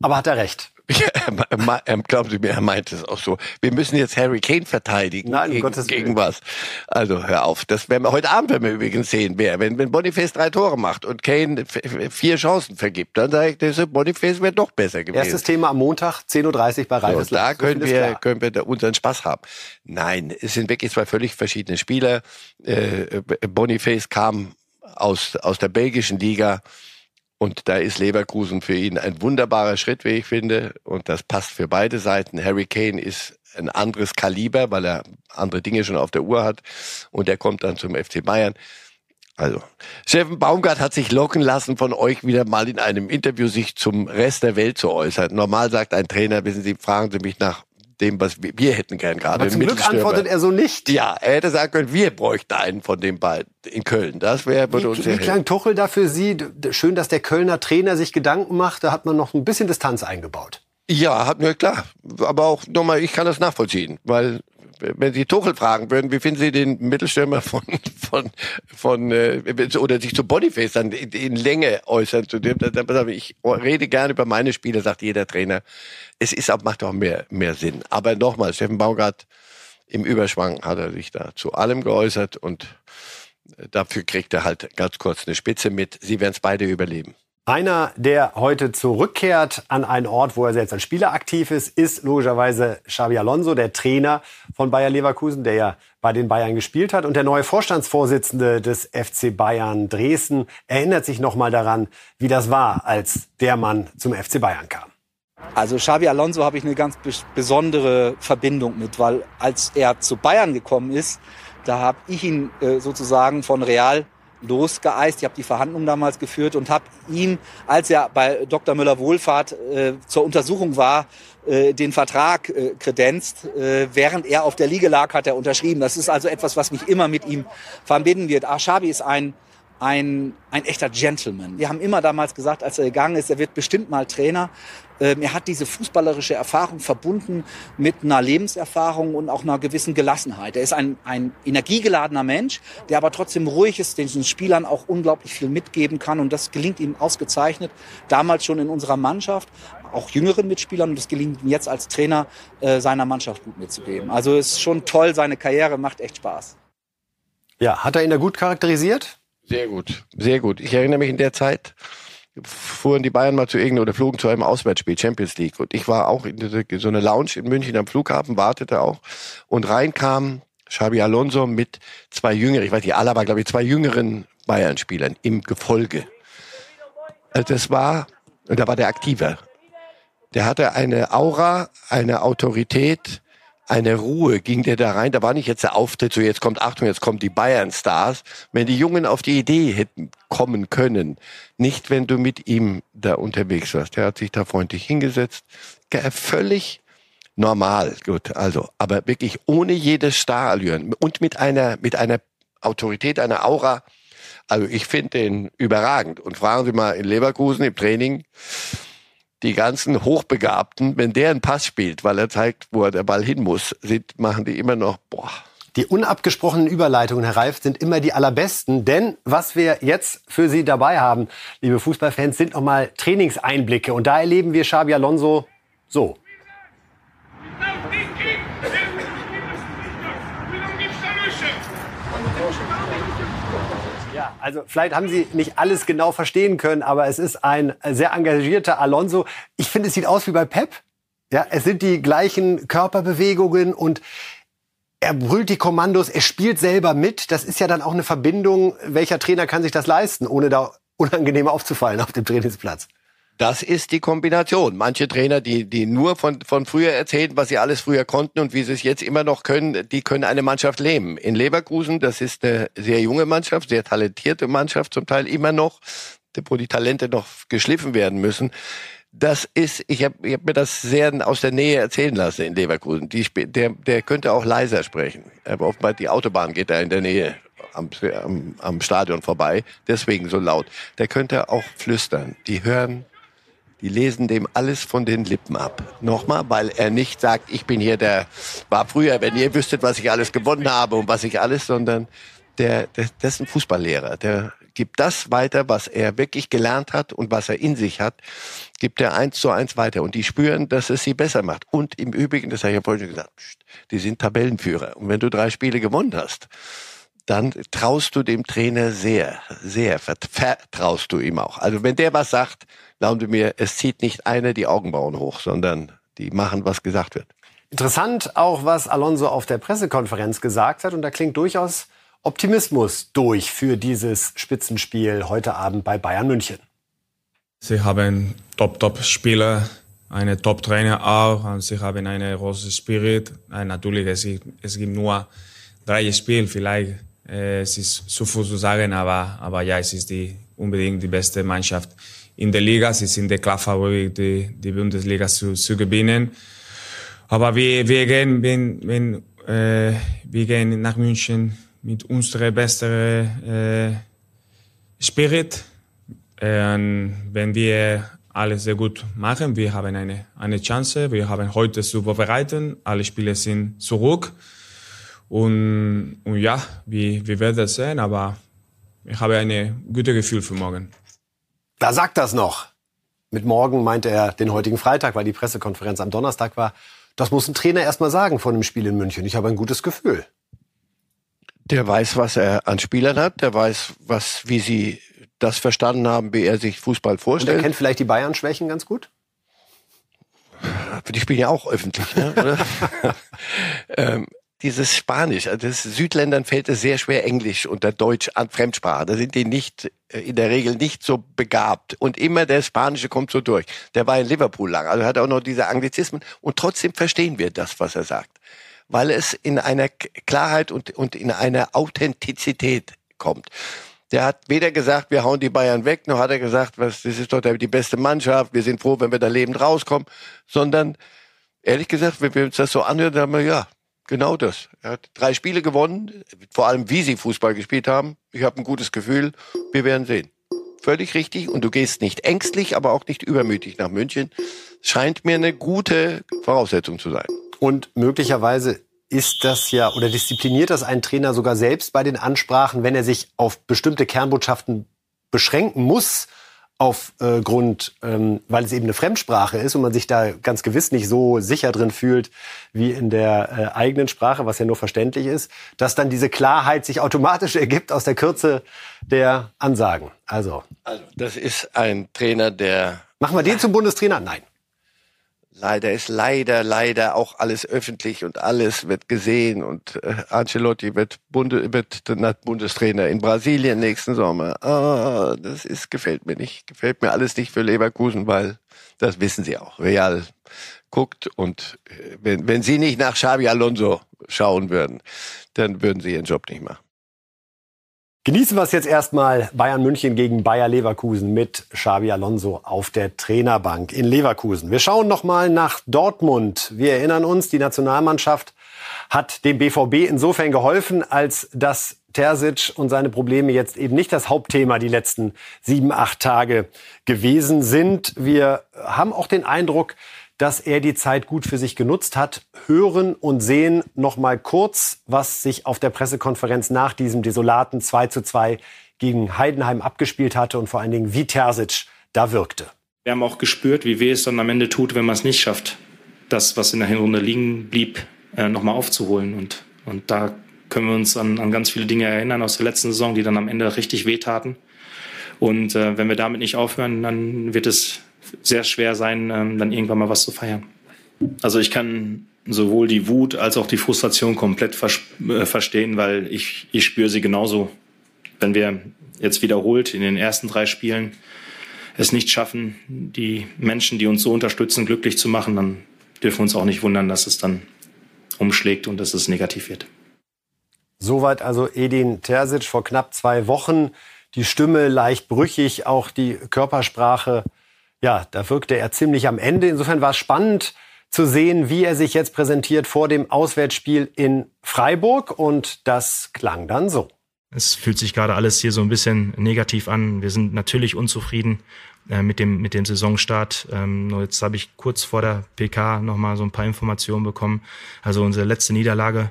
Aber hat er recht? Ja, glauben Sie mir, er meint es auch so. Wir müssen jetzt Harry Kane verteidigen. Nein, gegen, Gottes gegen was? Also hör auf. Das werden wir heute Abend, wenn wir übrigens sehen, wer. Wenn, wenn Boniface drei Tore macht und Kane vier Chancen vergibt, dann sage ich, Boniface wäre doch besser gewesen. Erstes Thema am Montag, 10.30 Uhr bei Reifes. So, da können wir, können wir da unseren Spaß haben. Nein, es sind wirklich zwei völlig verschiedene Spieler. Äh, Boniface kam aus, aus der belgischen Liga und da ist Leverkusen für ihn ein wunderbarer Schritt, wie ich finde. Und das passt für beide Seiten. Harry Kane ist ein anderes Kaliber, weil er andere Dinge schon auf der Uhr hat. Und er kommt dann zum FC Bayern. Also, Steffen Baumgart hat sich locken lassen, von euch wieder mal in einem Interview sich zum Rest der Welt zu äußern. Normal sagt ein Trainer, wissen Sie, fragen Sie mich nach dem, was wir, wir hätten gern gerade. Aber zum Glück antwortet er so nicht. Ja, er hätte sagen können, wir bräuchten einen von den beiden in Köln. Das wäre würde uns Wie klang Tuchel da für Sie? Schön, dass der Kölner Trainer sich Gedanken macht. Da hat man noch ein bisschen Distanz eingebaut. Ja, hat mir klar. Aber auch nochmal, ich kann das nachvollziehen, weil wenn Sie Tuchel fragen würden, wie finden Sie den Mittelstürmer von von von äh, oder sich zu Boniface dann in, in Länge äußern zu dem, ich rede gerne über meine Spiele, sagt jeder Trainer. Es ist auch macht auch mehr mehr Sinn. Aber nochmal, Steffen Baumgart im Überschwang hat er sich da zu allem geäußert und dafür kriegt er halt ganz kurz eine Spitze mit. Sie werden es beide überleben. Einer, der heute zurückkehrt an einen Ort, wo er selbst als Spieler aktiv ist, ist logischerweise Xabi Alonso, der Trainer von Bayer Leverkusen, der ja bei den Bayern gespielt hat. Und der neue Vorstandsvorsitzende des FC Bayern Dresden erinnert sich nochmal daran, wie das war, als der Mann zum FC Bayern kam. Also Xabi Alonso habe ich eine ganz besondere Verbindung mit, weil als er zu Bayern gekommen ist, da habe ich ihn äh, sozusagen von Real losgeeist. Ich habe die Verhandlungen damals geführt und habe ihm, als er bei Dr. Müller-Wohlfahrt äh, zur Untersuchung war, äh, den Vertrag äh, kredenzt. Äh, während er auf der Liege lag, hat er unterschrieben. Das ist also etwas, was mich immer mit ihm verbinden wird. Ashabi ist ein ein, ein echter Gentleman. Wir haben immer damals gesagt, als er gegangen ist, er wird bestimmt mal Trainer. Ähm, er hat diese fußballerische Erfahrung verbunden mit einer Lebenserfahrung und auch einer gewissen Gelassenheit. Er ist ein, ein energiegeladener Mensch, der aber trotzdem ruhig ist, den Spielern auch unglaublich viel mitgeben kann. Und das gelingt ihm ausgezeichnet, damals schon in unserer Mannschaft, auch jüngeren Mitspielern. Und das gelingt ihm jetzt als Trainer äh, seiner Mannschaft gut mitzugeben. Also es ist schon toll, seine Karriere macht echt Spaß. Ja, hat er ihn da gut charakterisiert? Sehr gut, sehr gut. Ich erinnere mich in der Zeit, fuhren die Bayern mal zu irgendeinem oder flogen zu einem Auswärtsspiel, Champions League. Und ich war auch in so einer Lounge in München am Flughafen, wartete auch. Und rein kam Xabi Alonso mit zwei jüngeren, ich weiß nicht, Alaba, glaube ich, zwei jüngeren Bayern-Spielern im Gefolge. Also das war, und da war der aktiver. Der hatte eine Aura, eine Autorität, eine Ruhe ging der da rein. Da war nicht jetzt der Auftritt, so jetzt kommt Achtung, jetzt kommen die Bayern-Stars. Wenn die Jungen auf die Idee hätten kommen können, nicht wenn du mit ihm da unterwegs warst. Der hat sich da freundlich hingesetzt. Völlig normal, gut, also, aber wirklich ohne jedes Starallüren und mit einer, mit einer Autorität, einer Aura. Also ich finde den überragend. Und fragen Sie mal in Leverkusen im Training, die ganzen Hochbegabten, wenn der einen Pass spielt, weil er zeigt, wo er der Ball hin muss, sind, machen die immer noch, boah. Die unabgesprochenen Überleitungen, Herr Reif, sind immer die allerbesten. Denn was wir jetzt für Sie dabei haben, liebe Fußballfans, sind nochmal Trainingseinblicke. Und da erleben wir Xabi Alonso so. Ja, also vielleicht haben Sie nicht alles genau verstehen können, aber es ist ein sehr engagierter Alonso. Ich finde, es sieht aus wie bei Pep. Ja, es sind die gleichen Körperbewegungen und er brüllt die Kommandos, er spielt selber mit. Das ist ja dann auch eine Verbindung. Welcher Trainer kann sich das leisten, ohne da unangenehm aufzufallen auf dem Trainingsplatz? Das ist die Kombination. Manche Trainer, die, die nur von, von früher erzählen, was sie alles früher konnten und wie sie es jetzt immer noch können, die können eine Mannschaft lähmen. In Leverkusen, das ist eine sehr junge Mannschaft, sehr talentierte Mannschaft, zum Teil immer noch, wo die Talente noch geschliffen werden müssen. Das ist, ich habe ich hab mir das sehr aus der Nähe erzählen lassen in Leverkusen. Die, der, der könnte auch leiser sprechen. Aber offenbar die Autobahn geht da in der Nähe am, am, am Stadion vorbei, deswegen so laut. Der könnte auch flüstern. Die hören die lesen dem alles von den Lippen ab. Nochmal, weil er nicht sagt, ich bin hier der, war früher, wenn ihr wüsstet, was ich alles gewonnen habe und was ich alles, sondern der, der, das ist ein Fußballlehrer. Der gibt das weiter, was er wirklich gelernt hat und was er in sich hat, gibt er eins zu eins weiter. Und die spüren, dass es sie besser macht. Und im Übrigen, das habe ich ja vorhin schon gesagt, die sind Tabellenführer. Und wenn du drei Spiele gewonnen hast, dann traust du dem Trainer sehr, sehr, vertraust du ihm auch. Also wenn der was sagt, glauben Sie mir, es zieht nicht einer die Augenbrauen hoch, sondern die machen, was gesagt wird. Interessant auch, was Alonso auf der Pressekonferenz gesagt hat. Und da klingt durchaus Optimismus durch für dieses Spitzenspiel heute Abend bei Bayern München. Sie haben Top-Top-Spieler, einen Top-Trainer auch. Und sie haben einen großen Spirit. Natürlich, es, es gibt nur drei Spiele. Vielleicht äh, es ist zu viel zu sagen, aber, aber ja, es ist die, unbedingt die beste Mannschaft in der Liga. Sie sind der klar die, die Bundesliga zu, zu gewinnen. Aber wir, wir gehen, wenn, wenn, äh, wir gehen nach München mit unserer besten äh, Spirit. Äh, wenn wir alles sehr gut machen, wir haben eine, eine Chance. Wir haben heute zu vorbereiten. Alle Spiele sind zurück. Und, und ja, wir, wir werden sehen, aber ich habe ein gutes Gefühl für morgen. Da sagt das noch. Mit morgen meinte er den heutigen Freitag, weil die Pressekonferenz am Donnerstag war. Das muss ein Trainer erst mal sagen von dem Spiel in München. Ich habe ein gutes Gefühl. Der weiß, was er an Spielern hat. Der weiß, was, wie sie das verstanden haben, wie er sich Fußball vorstellt. Und er kennt vielleicht die Bayern-Schwächen ganz gut? Die spielen ja auch öffentlich, ne? <laughs> oder? <laughs> ähm, dieses Spanisch, also das Südländern fällt es sehr schwer Englisch unter Deutsch an Fremdsprache. Da sind die nicht äh, in der Regel nicht so begabt und immer der Spanische kommt so durch. Der war in Liverpool lang, also hat auch noch diese Anglizismen und trotzdem verstehen wir das, was er sagt, weil es in einer Klarheit und und in einer Authentizität kommt. Der hat weder gesagt, wir hauen die Bayern weg, noch hat er gesagt, was, das ist doch die beste Mannschaft, wir sind froh, wenn wir da lebend rauskommen, sondern ehrlich gesagt, wenn wir uns das so anhören, dann haben wir, ja, Genau das. Er hat drei Spiele gewonnen, vor allem wie sie Fußball gespielt haben. Ich habe ein gutes Gefühl. Wir werden sehen. Völlig richtig. Und du gehst nicht ängstlich, aber auch nicht übermütig nach München. Scheint mir eine gute Voraussetzung zu sein. Und möglicherweise ist das ja oder diszipliniert das ein Trainer sogar selbst bei den Ansprachen, wenn er sich auf bestimmte Kernbotschaften beschränken muss aufgrund, äh, ähm, weil es eben eine Fremdsprache ist und man sich da ganz gewiss nicht so sicher drin fühlt wie in der äh, eigenen Sprache, was ja nur verständlich ist, dass dann diese Klarheit sich automatisch <laughs> ergibt aus der Kürze der Ansagen. Also, also das ist ein Trainer, der machen wir den zum Bundestrainer? Nein. Leider ist leider, leider auch alles öffentlich und alles wird gesehen und äh, Ancelotti wird, Bunde, wird Bundestrainer in Brasilien nächsten Sommer. Ah, das ist, gefällt mir nicht. Gefällt mir alles nicht für Leverkusen, weil das wissen sie auch. Real guckt und äh, wenn, wenn sie nicht nach Xabi Alonso schauen würden, dann würden sie ihren Job nicht machen. Genießen wir es jetzt erstmal Bayern München gegen Bayer Leverkusen mit Xabi Alonso auf der Trainerbank in Leverkusen. Wir schauen noch mal nach Dortmund. Wir erinnern uns, die Nationalmannschaft hat dem BVB insofern geholfen, als dass Terzic und seine Probleme jetzt eben nicht das Hauptthema die letzten sieben, acht Tage gewesen sind. Wir haben auch den Eindruck, dass er die Zeit gut für sich genutzt hat. Hören und sehen noch mal kurz, was sich auf der Pressekonferenz nach diesem desolaten 2 zu 2 gegen Heidenheim abgespielt hatte und vor allen Dingen, wie Terzic da wirkte. Wir haben auch gespürt, wie weh es dann am Ende tut, wenn man es nicht schafft, das, was in der Hinrunde liegen blieb, äh, nochmal aufzuholen. Und, und da können wir uns an, an ganz viele Dinge erinnern aus der letzten Saison, die dann am Ende richtig wehtaten. Und äh, wenn wir damit nicht aufhören, dann wird es sehr schwer sein, ähm, dann irgendwann mal was zu feiern. Also ich kann sowohl die Wut als auch die Frustration komplett äh, verstehen, weil ich, ich spüre sie genauso. Wenn wir jetzt wiederholt in den ersten drei Spielen es nicht schaffen, die Menschen, die uns so unterstützen, glücklich zu machen, dann dürfen wir uns auch nicht wundern, dass es dann umschlägt und dass es negativ wird. Soweit also Edin Terzic vor knapp zwei Wochen. Die Stimme leicht brüchig, auch die Körpersprache ja, da wirkte er ziemlich am Ende. Insofern war es spannend zu sehen, wie er sich jetzt präsentiert vor dem Auswärtsspiel in Freiburg. Und das klang dann so. Es fühlt sich gerade alles hier so ein bisschen negativ an. Wir sind natürlich unzufrieden äh, mit dem mit dem Saisonstart. Ähm, nur jetzt habe ich kurz vor der PK noch mal so ein paar Informationen bekommen. Also unsere letzte Niederlage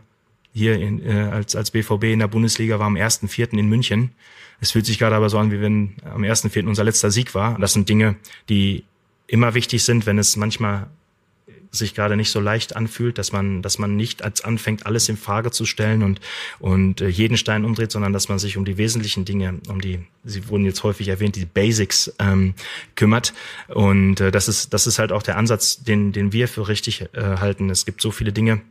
hier in, äh, als, als BVB in der Bundesliga war am 1.4. in München. Es fühlt sich gerade aber so an, wie wenn am 1.4. unser letzter Sieg war. Das sind Dinge, die immer wichtig sind, wenn es manchmal sich gerade nicht so leicht anfühlt, dass man, dass man nicht als anfängt, alles in Frage zu stellen und, und äh, jeden Stein umdreht, sondern dass man sich um die wesentlichen Dinge, um die, sie wurden jetzt häufig erwähnt, die Basics ähm, kümmert. Und äh, das ist, das ist halt auch der Ansatz, den, den wir für richtig äh, halten. Es gibt so viele Dinge,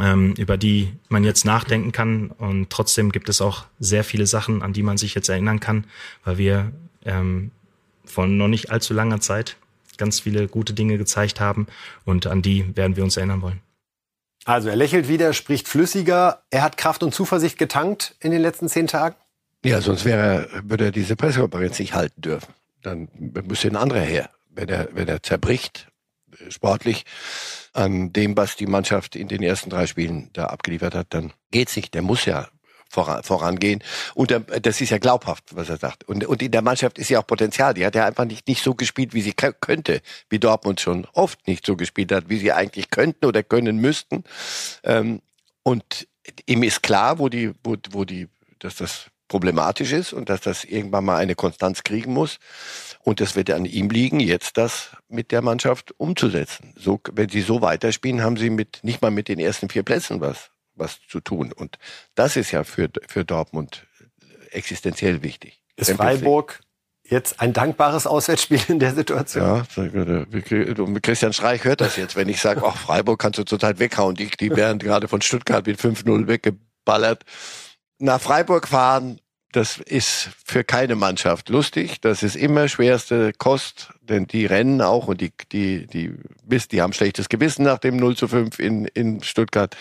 ähm, über die man jetzt nachdenken kann. Und trotzdem gibt es auch sehr viele Sachen, an die man sich jetzt erinnern kann, weil wir ähm, von noch nicht allzu langer Zeit ganz viele gute Dinge gezeigt haben und an die werden wir uns erinnern wollen. Also er lächelt wieder, spricht flüssiger. Er hat Kraft und Zuversicht getankt in den letzten zehn Tagen? Ja, sonst wäre, würde er diese Pressekonferenz nicht halten dürfen. Dann müsste ein anderer her. Wenn er, wenn er zerbricht, sportlich, an dem, was die Mannschaft in den ersten drei Spielen da abgeliefert hat, dann geht's nicht. Der muss ja vorangehen. Und das ist ja glaubhaft, was er sagt. Und, und in der Mannschaft ist ja auch Potenzial. Die hat ja einfach nicht, nicht so gespielt, wie sie könnte, wie Dortmund schon oft nicht so gespielt hat, wie sie eigentlich könnten oder können müssten. Ähm, und ihm ist klar, wo die, wo, wo die, dass das problematisch ist und dass das irgendwann mal eine Konstanz kriegen muss. Und es wird an ihm liegen, jetzt das mit der Mannschaft umzusetzen. So, wenn sie so weiterspielen, haben sie mit, nicht mal mit den ersten vier Plätzen was was zu tun. Und das ist ja für, für Dortmund existenziell wichtig. Ist Freiburg jetzt ein dankbares Auswärtsspiel in der Situation? Ja, Christian Streich hört das jetzt, wenn ich sage, ach, Freiburg kannst du zurzeit weghauen. Die, die werden gerade von Stuttgart mit 5-0 weggeballert. Nach Freiburg fahren, das ist für keine Mannschaft lustig. Das ist immer schwerste Kost, denn die rennen auch und die, die, die, die haben schlechtes Gewissen nach dem 0 zu 5 in, in Stuttgart.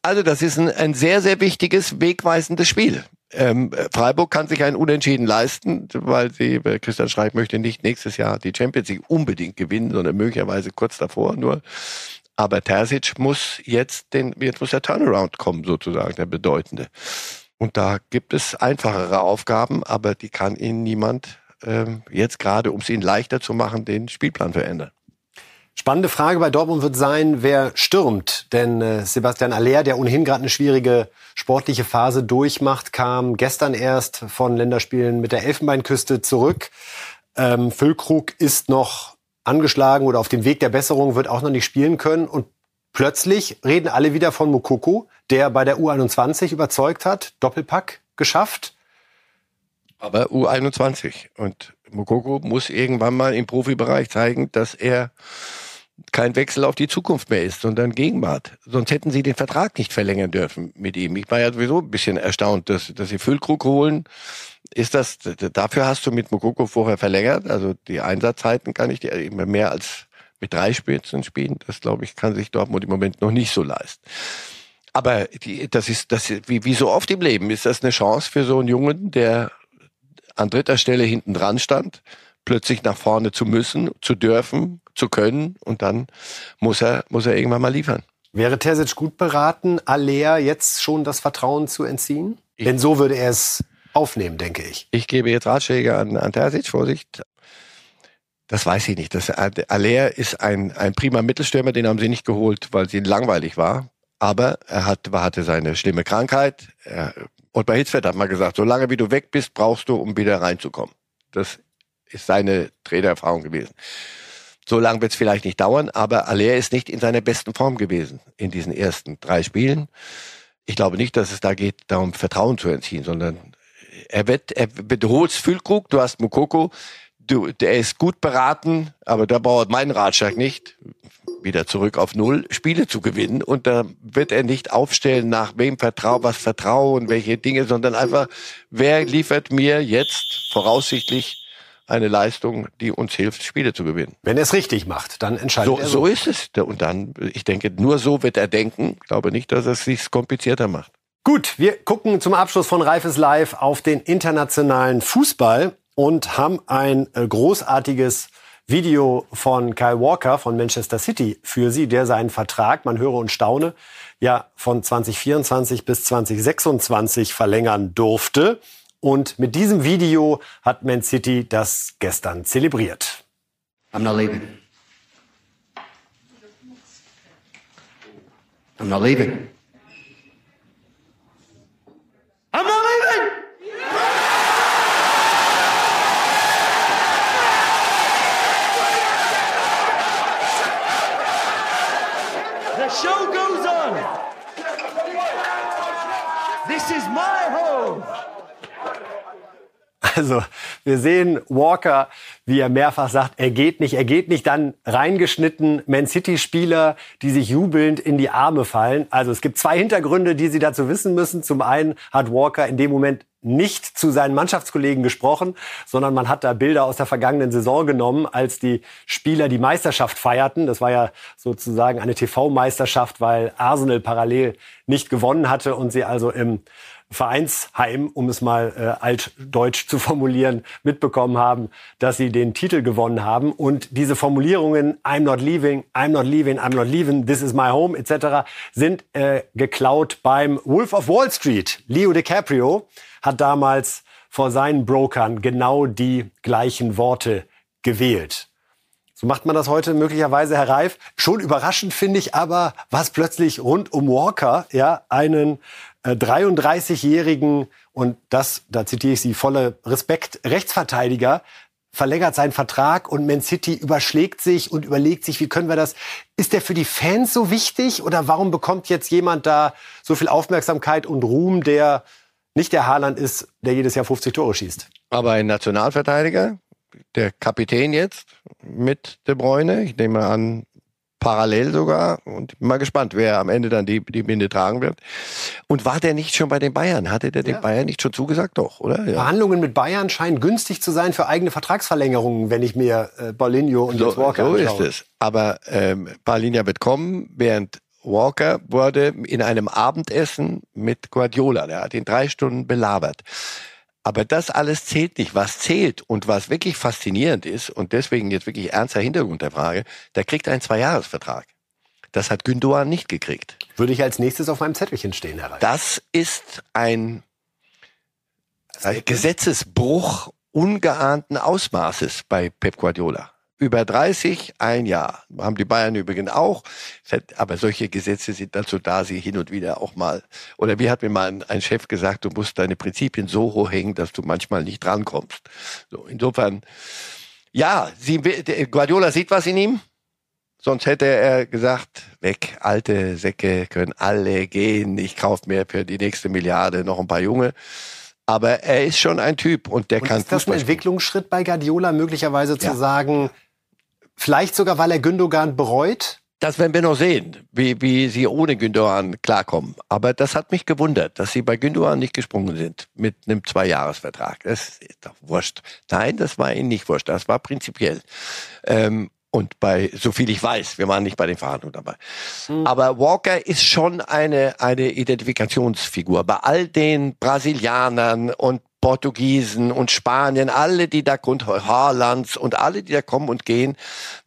Also das ist ein, ein sehr, sehr wichtiges, wegweisendes Spiel. Ähm, Freiburg kann sich ein Unentschieden leisten, weil sie, Christian Schreib möchte nicht nächstes Jahr die Champions League unbedingt gewinnen, sondern möglicherweise kurz davor nur. Aber Terzic muss jetzt den, jetzt muss der Turnaround kommen, sozusagen, der bedeutende. Und da gibt es einfachere Aufgaben, aber die kann Ihnen niemand ähm, jetzt gerade, um es Ihnen leichter zu machen, den Spielplan verändern. Spannende Frage bei Dortmund wird sein, wer stürmt. Denn äh, Sebastian Aller, der ohnehin gerade eine schwierige sportliche Phase durchmacht, kam gestern erst von Länderspielen mit der Elfenbeinküste zurück. Ähm, Füllkrug ist noch angeschlagen oder auf dem Weg der Besserung, wird auch noch nicht spielen können. Und plötzlich reden alle wieder von Mukoko, der bei der U21 überzeugt hat, Doppelpack geschafft. Aber U21. Und Mukoko muss irgendwann mal im Profibereich zeigen, dass er kein Wechsel auf die Zukunft mehr ist, sondern Gegenwart. Sonst hätten sie den Vertrag nicht verlängern dürfen mit ihm. Ich war ja sowieso ein bisschen erstaunt, dass, dass sie Füllkrug holen. Ist das, dafür hast du mit Mokoko vorher verlängert? Also die Einsatzzeiten kann ich dir immer mehr als mit drei Spitzen spielen. Das glaube ich, kann sich Dortmund im Moment noch nicht so leisten. Aber die, das ist, das, wie, wie so oft im Leben, ist das eine Chance für so einen Jungen, der an dritter Stelle hinten dran stand, plötzlich nach vorne zu müssen, zu dürfen, zu können und dann muss er, muss er irgendwann mal liefern. Wäre Terzic gut beraten, Alea jetzt schon das Vertrauen zu entziehen? Ich Denn so würde er es aufnehmen, denke ich. Ich gebe jetzt Ratschläge an, an Terzic, Vorsicht. Das weiß ich nicht. Das, Alea ist ein, ein prima Mittelstürmer, den haben sie nicht geholt, weil sie langweilig war. Aber er hat, hatte seine schlimme Krankheit. Er, und bei Hitzfeld hat man gesagt, solange wie du weg bist, brauchst du, um wieder reinzukommen. Das ist seine Trainererfahrung gewesen. So lange wird es vielleicht nicht dauern, aber Aller ist nicht in seiner besten Form gewesen in diesen ersten drei Spielen. Ich glaube nicht, dass es da geht, darum Vertrauen zu entziehen, sondern er wird, er wiederholt Füllkrug, du hast Mukoko, du, der ist gut beraten, aber da braucht mein Ratschlag nicht, wieder zurück auf Null, Spiele zu gewinnen. Und da wird er nicht aufstellen, nach wem vertraue, was vertraue und welche Dinge, sondern einfach, wer liefert mir jetzt voraussichtlich eine Leistung, die uns hilft, Spiele zu gewinnen. Wenn er es richtig macht, dann entscheidet so, er. So. so ist es. Und dann, ich denke, nur so wird er denken. Ich glaube nicht, dass er es sich komplizierter macht. Gut, wir gucken zum Abschluss von Reifes Live auf den internationalen Fußball und haben ein äh, großartiges Video von Kyle Walker von Manchester City für Sie, der seinen Vertrag, man höre und staune, ja von 2024 bis 2026 verlängern durfte. Und mit diesem Video hat Man City das gestern zelebriert. I'm not leaving. I'm not leaving. This is my home. Also, wir sehen Walker, wie er mehrfach sagt, er geht nicht, er geht nicht, dann reingeschnitten Man City-Spieler, die sich jubelnd in die Arme fallen. Also es gibt zwei Hintergründe, die Sie dazu wissen müssen. Zum einen hat Walker in dem Moment nicht zu seinen Mannschaftskollegen gesprochen, sondern man hat da Bilder aus der vergangenen Saison genommen, als die Spieler die Meisterschaft feierten. Das war ja sozusagen eine TV-Meisterschaft, weil Arsenal parallel nicht gewonnen hatte und sie also im Vereinsheim, um es mal äh, altdeutsch zu formulieren, mitbekommen haben, dass sie den Titel gewonnen haben. Und diese Formulierungen I'm not leaving, I'm not leaving, I'm not leaving, this is my home etc. sind äh, geklaut beim Wolf of Wall Street. Leo DiCaprio hat damals vor seinen Brokern genau die gleichen Worte gewählt. So macht man das heute möglicherweise, Herr Reif. Schon überraschend finde ich aber, was plötzlich rund um Walker, ja, einen äh, 33-jährigen und das, da zitiere ich Sie, volle Respekt, Rechtsverteidiger verlängert seinen Vertrag und Man City überschlägt sich und überlegt sich, wie können wir das? Ist der für die Fans so wichtig oder warum bekommt jetzt jemand da so viel Aufmerksamkeit und Ruhm, der nicht der Haaland ist, der jedes Jahr 50 Tore schießt? Aber ein Nationalverteidiger, der Kapitän jetzt mit De Bruyne, ich nehme an, parallel sogar. Und bin mal gespannt, wer am Ende dann die, die Binde tragen wird. Und war der nicht schon bei den Bayern? Hatte der ja. den Bayern nicht schon zugesagt? Doch, oder? Ja. Verhandlungen mit Bayern scheinen günstig zu sein für eigene Vertragsverlängerungen, wenn ich mir äh, Paulinho und so, Walker so anschaue. So ist es. Aber ähm, Paulinho wird kommen, während Walker wurde in einem Abendessen mit Guardiola, der hat ihn drei Stunden belabert. Aber das alles zählt nicht. Was zählt und was wirklich faszinierend ist und deswegen jetzt wirklich ernster Hintergrund der Frage, der kriegt einen Zweijahresvertrag. Das hat Gündogan nicht gekriegt. Würde ich als nächstes auf meinem Zettelchen stehen, Herr Reif. Das ist ein Gesetzesbruch ungeahnten Ausmaßes bei Pep Guardiola über 30 ein Jahr. Haben die Bayern übrigens auch. Aber solche Gesetze sind dazu da, sie hin und wieder auch mal, oder wie hat mir mal ein, ein Chef gesagt, du musst deine Prinzipien so hoch hängen, dass du manchmal nicht drankommst. So, insofern, ja, sie, Guardiola sieht was in ihm. Sonst hätte er gesagt, weg, alte Säcke können alle gehen. Ich kaufe mir für die nächste Milliarde noch ein paar Junge. Aber er ist schon ein Typ und der und kann. Ist das ein Entwicklungsschritt bei Guardiola möglicherweise zu ja. sagen, Vielleicht sogar, weil er Gündogan bereut? Das werden wir noch sehen, wie, wie sie ohne Gündogan klarkommen. Aber das hat mich gewundert, dass sie bei Gündogan nicht gesprungen sind mit einem Zweijahresvertrag. Das ist doch wurscht. Nein, das war ihnen nicht wurscht. Das war prinzipiell. Ähm, und bei, so viel ich weiß, wir waren nicht bei den Verhandlungen dabei. Mhm. Aber Walker ist schon eine, eine Identifikationsfigur. Bei all den Brasilianern und Portugiesen und Spanien, alle, die da Grund, Haalands und alle, die da kommen und gehen,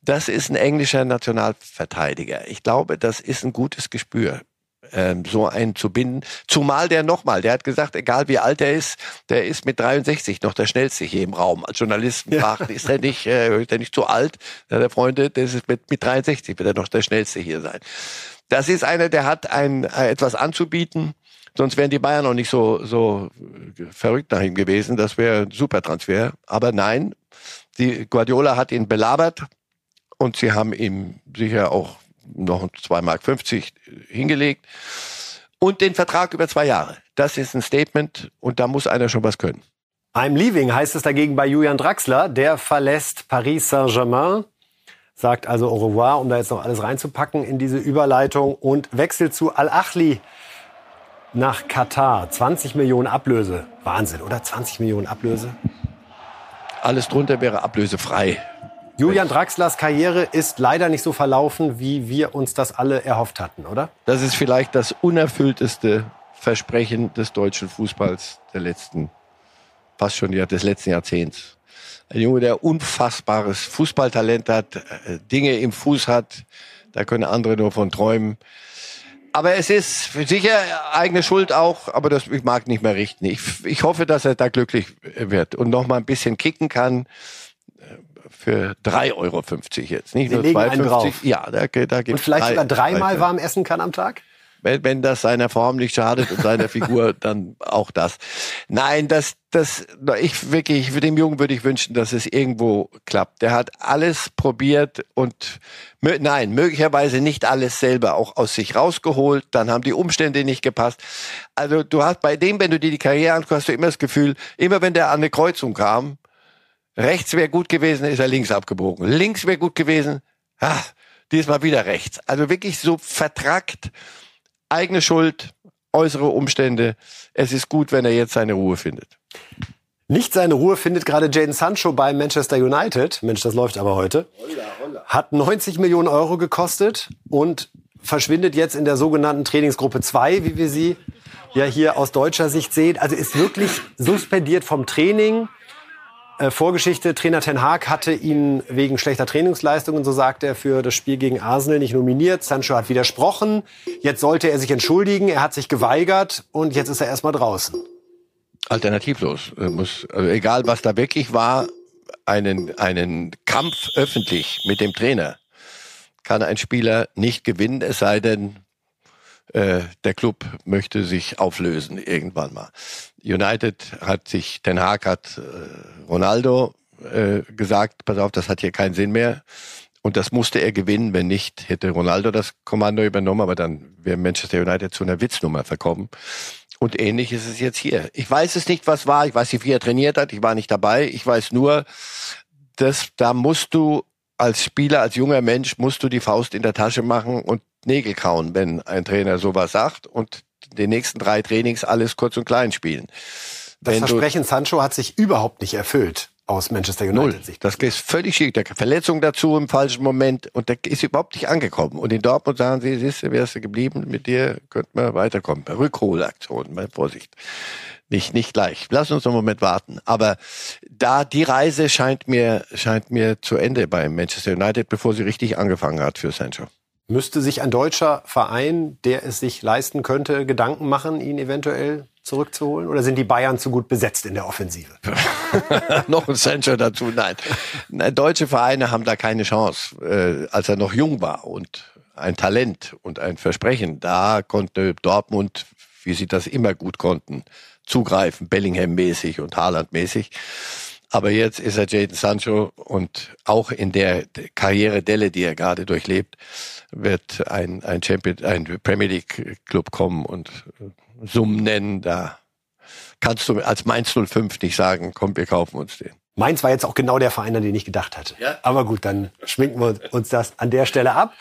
das ist ein englischer Nationalverteidiger. Ich glaube, das ist ein gutes Gespür ähm, so einen zu binden. Zumal der nochmal, der hat gesagt, egal wie alt er ist, der ist mit 63 noch der schnellste hier im Raum. Als Journalisten ja. fragt, ist er nicht, äh, ist er nicht zu alt? Der Freunde, der ist mit, mit 63 wird er noch der schnellste hier sein. Das ist einer, der hat ein, äh, etwas anzubieten, Sonst wären die Bayern noch nicht so, so verrückt nach ihm gewesen. Das wäre ein super Transfer. Aber nein, die Guardiola hat ihn belabert und sie haben ihm sicher auch noch 2,50 Mark hingelegt. Und den Vertrag über zwei Jahre. Das ist ein Statement und da muss einer schon was können. I'm leaving heißt es dagegen bei Julian Draxler. Der verlässt Paris Saint-Germain, sagt also au revoir, um da jetzt noch alles reinzupacken in diese Überleitung und wechselt zu Al-Achli nach Katar. 20 Millionen Ablöse. Wahnsinn, oder? 20 Millionen Ablöse. Alles drunter wäre ablösefrei. Julian Draxlers Karriere ist leider nicht so verlaufen, wie wir uns das alle erhofft hatten, oder? Das ist vielleicht das unerfüllteste Versprechen des deutschen Fußballs der letzten, fast schon des letzten Jahrzehnts. Ein Junge, der unfassbares Fußballtalent hat, äh, Dinge im Fuß hat, da können andere nur von träumen. Aber es ist sicher eigene Schuld auch, aber das ich mag nicht mehr richten. Ich, ich hoffe, dass er da glücklich wird und noch mal ein bisschen kicken kann äh, für 3,50 Euro jetzt, nicht Sie nur 2,50. Ja, da, da gibt Und vielleicht drei, sogar dreimal warm essen kann am Tag? Wenn, wenn das seiner Form nicht schadet und seiner <laughs> Figur, dann auch das. Nein, das, das, ich wirklich, für dem Jungen würde ich wünschen, dass es irgendwo klappt. Der hat alles probiert und, nein, möglicherweise nicht alles selber auch aus sich rausgeholt. Dann haben die Umstände nicht gepasst. Also du hast bei dem, wenn du dir die Karriere anguckst, hast du immer das Gefühl, immer wenn der an eine Kreuzung kam, rechts wäre gut gewesen, ist er links abgebogen. Links wäre gut gewesen, ah, diesmal wieder rechts. Also wirklich so vertrackt, eigene Schuld, äußere Umstände. Es ist gut, wenn er jetzt seine Ruhe findet. Nicht seine Ruhe findet gerade Jaden Sancho bei Manchester United. Mensch, das läuft aber heute. Hat 90 Millionen Euro gekostet und verschwindet jetzt in der sogenannten Trainingsgruppe 2, wie wir sie ja hier aus deutscher Sicht sehen. Also ist wirklich suspendiert vom Training äh, Vorgeschichte, Trainer Ten Haag hatte ihn wegen schlechter Trainingsleistungen, so sagt er, für das Spiel gegen Arsenal nicht nominiert. Sancho hat widersprochen. Jetzt sollte er sich entschuldigen. Er hat sich geweigert und jetzt ist er erstmal draußen. Alternativlos. Muss, also egal, was da wirklich war, einen, einen Kampf öffentlich mit dem Trainer kann ein Spieler nicht gewinnen, es sei denn, äh, der Club möchte sich auflösen irgendwann mal. United hat sich, Ten Hag hat äh, Ronaldo äh, gesagt, pass auf, das hat hier keinen Sinn mehr. Und das musste er gewinnen, wenn nicht, hätte Ronaldo das Kommando übernommen, aber dann wäre Manchester United zu einer Witznummer verkommen. Und ähnlich ist es jetzt hier. Ich weiß es nicht, was war. Ich weiß nicht, wie er trainiert hat. Ich war nicht dabei. Ich weiß nur, dass da musst du als Spieler, als junger Mensch, musst du die Faust in der Tasche machen und Nägel kauen, wenn ein Trainer sowas sagt und den nächsten drei Trainings alles kurz und klein spielen. Das wenn Versprechen Sancho hat sich überhaupt nicht erfüllt aus Manchester United Sicht. Das ist völlig schick. Da Verletzung dazu im falschen Moment und der ist überhaupt nicht angekommen. Und in Dortmund sagen sie, siehst du, wärst du geblieben, mit dir könnte man weiterkommen. Rückholaktion, mal Vorsicht. Nicht, nicht gleich. Lass uns einen Moment warten. Aber da, die Reise scheint mir, scheint mir zu Ende bei Manchester United, bevor sie richtig angefangen hat für Sancho. Müsste sich ein deutscher Verein, der es sich leisten könnte, Gedanken machen, ihn eventuell zurückzuholen? Oder sind die Bayern zu gut besetzt in der Offensive? <laughs> noch ein Sancho dazu, nein. Deutsche Vereine haben da keine Chance. Äh, als er noch jung war und ein Talent und ein Versprechen, da konnte Dortmund, wie sie das immer gut konnten, zugreifen, Bellingham-mäßig und Haaland-mäßig. Aber jetzt ist er Jaden Sancho und auch in der Karrieredelle, die er gerade durchlebt, wird ein, ein Champion, ein Premier League Club kommen und Summen nennen. Da kannst du als Mainz 05 nicht sagen, komm, wir kaufen uns den. Mainz war jetzt auch genau der Verein, an den ich gedacht hatte. Ja. Aber gut, dann schminken wir uns das an der Stelle ab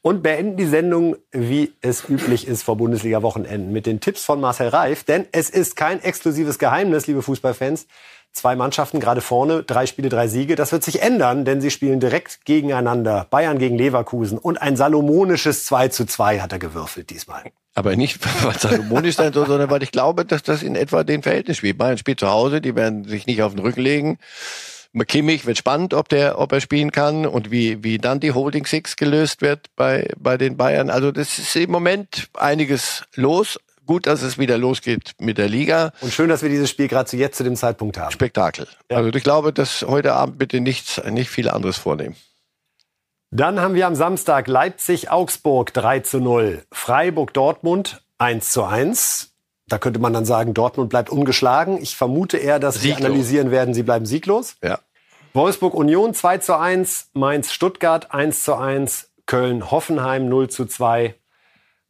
und beenden die Sendung, wie es üblich ist vor Bundesliga-Wochenenden, mit den Tipps von Marcel Reif. Denn es ist kein exklusives Geheimnis, liebe Fußballfans. Zwei Mannschaften gerade vorne, drei Spiele, drei Siege. Das wird sich ändern, denn sie spielen direkt gegeneinander. Bayern gegen Leverkusen und ein salomonisches 2 zu 2 hat er gewürfelt diesmal. Aber nicht, weil salomonisch sein soll, sondern weil ich glaube, dass das in etwa den Verhältnis spielt. Bayern spielt zu Hause, die werden sich nicht auf den Rücken legen. Kimmich wird spannend, ob der, ob er spielen kann und wie, wie dann die Holding Six gelöst wird bei, bei den Bayern. Also das ist im Moment einiges los gut, dass es wieder losgeht mit der Liga. Und schön, dass wir dieses Spiel gerade zu jetzt zu dem Zeitpunkt haben. Spektakel. Ja. Also ich glaube, dass heute Abend bitte nichts, nicht viel anderes vornehmen. Dann haben wir am Samstag Leipzig-Augsburg 3 zu 0, Freiburg-Dortmund 1 zu 1. Da könnte man dann sagen, Dortmund bleibt ungeschlagen. Ich vermute eher, dass sieglos. wir analysieren werden, sie bleiben sieglos. Ja. Wolfsburg-Union 2 zu 1, Mainz-Stuttgart 1 zu 1, Köln-Hoffenheim 0 zu 2,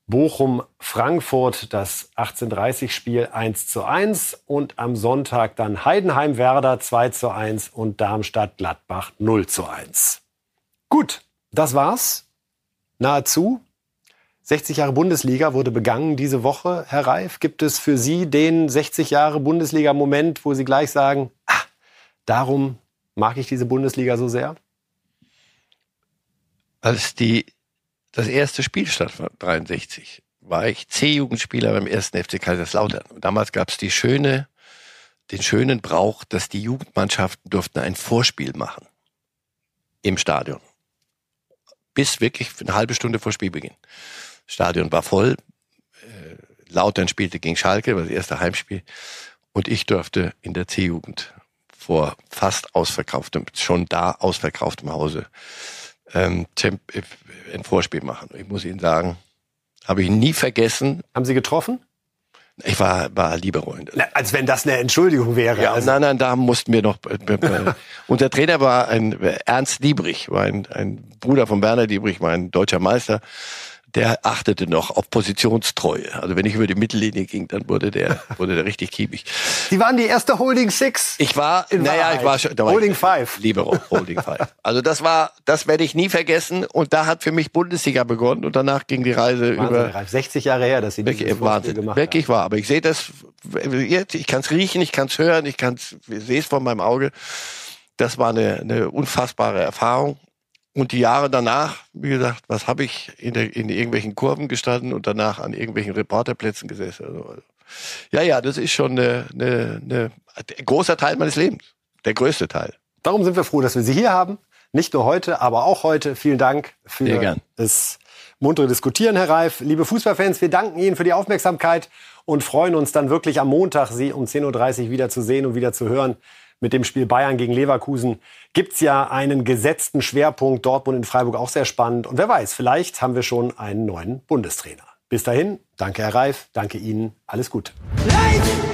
Bochum-Frankfurt das 1830-Spiel 1 zu 1 und am Sonntag dann Heidenheim-Werder 2 zu 1 und Darmstadt-Gladbach 0 zu 1. Gut, das war's. Nahezu. 60 Jahre Bundesliga wurde begangen diese Woche. Herr Reif, gibt es für Sie den 60 Jahre Bundesliga-Moment, wo Sie gleich sagen, ah, darum mag ich diese Bundesliga so sehr? Als die das erste Spiel stattfand, 63, war ich C-Jugendspieler beim ersten FC Kaiserslautern. Und damals gab es die schöne, den schönen Brauch, dass die Jugendmannschaften durften ein Vorspiel machen im Stadion. Bis wirklich eine halbe Stunde vor Spielbeginn. Das Stadion war voll. Äh, Lautern spielte gegen Schalke, war das erste Heimspiel. Und ich durfte in der C-Jugend vor fast ausverkauftem, schon da ausverkauftem Hause ähm, ein Vorspiel machen. Ich muss Ihnen sagen, Habe ich nie vergessen. Haben Sie getroffen? Ich war, war Libero. Na, als wenn das eine Entschuldigung wäre. Ja, also, nein, nein, da mussten wir noch. Äh, äh, <laughs> unser Trainer war ein äh, Ernst Liebrich, war ein, ein Bruder von Werner Liebrich, war ein deutscher Meister der achtete noch auf Positionstreue. Also wenn ich über die Mittellinie ging, dann wurde der, <laughs> wurde der richtig kiebig. Sie waren die erste Holding Six. Ich war, naja, ich war schon, da war Holding ich, Five. Libero, Holding Five. Also das war, das werde ich nie vergessen. Und da hat für mich Bundesliga begonnen und danach ging die Reise Wahnsinn, über. Ralf, 60 Jahre her, dass Sie dieses Wirklich, Wahnsinn, gemacht wirklich war. Aber ich sehe das jetzt, ich kann es riechen, ich kann es hören, ich kann sehe es vor meinem Auge. Das war eine, eine unfassbare Erfahrung. Und die Jahre danach, wie gesagt, was habe ich in, der, in irgendwelchen Kurven gestanden und danach an irgendwelchen Reporterplätzen gesessen. Also, ja, ja, das ist schon eine, eine, eine, ein großer Teil meines Lebens. Der größte Teil. Darum sind wir froh, dass wir Sie hier haben. Nicht nur heute, aber auch heute. Vielen Dank für Sehr gern. das muntere Diskutieren, Herr Reif. Liebe Fußballfans, wir danken Ihnen für die Aufmerksamkeit und freuen uns dann wirklich am Montag, Sie um 10.30 Uhr wieder zu sehen und wieder zu hören. Mit dem Spiel Bayern gegen Leverkusen gibt's ja einen gesetzten Schwerpunkt. Dortmund in Freiburg auch sehr spannend. Und wer weiß, vielleicht haben wir schon einen neuen Bundestrainer. Bis dahin, danke Herr Reif, danke Ihnen, alles Gute. Lights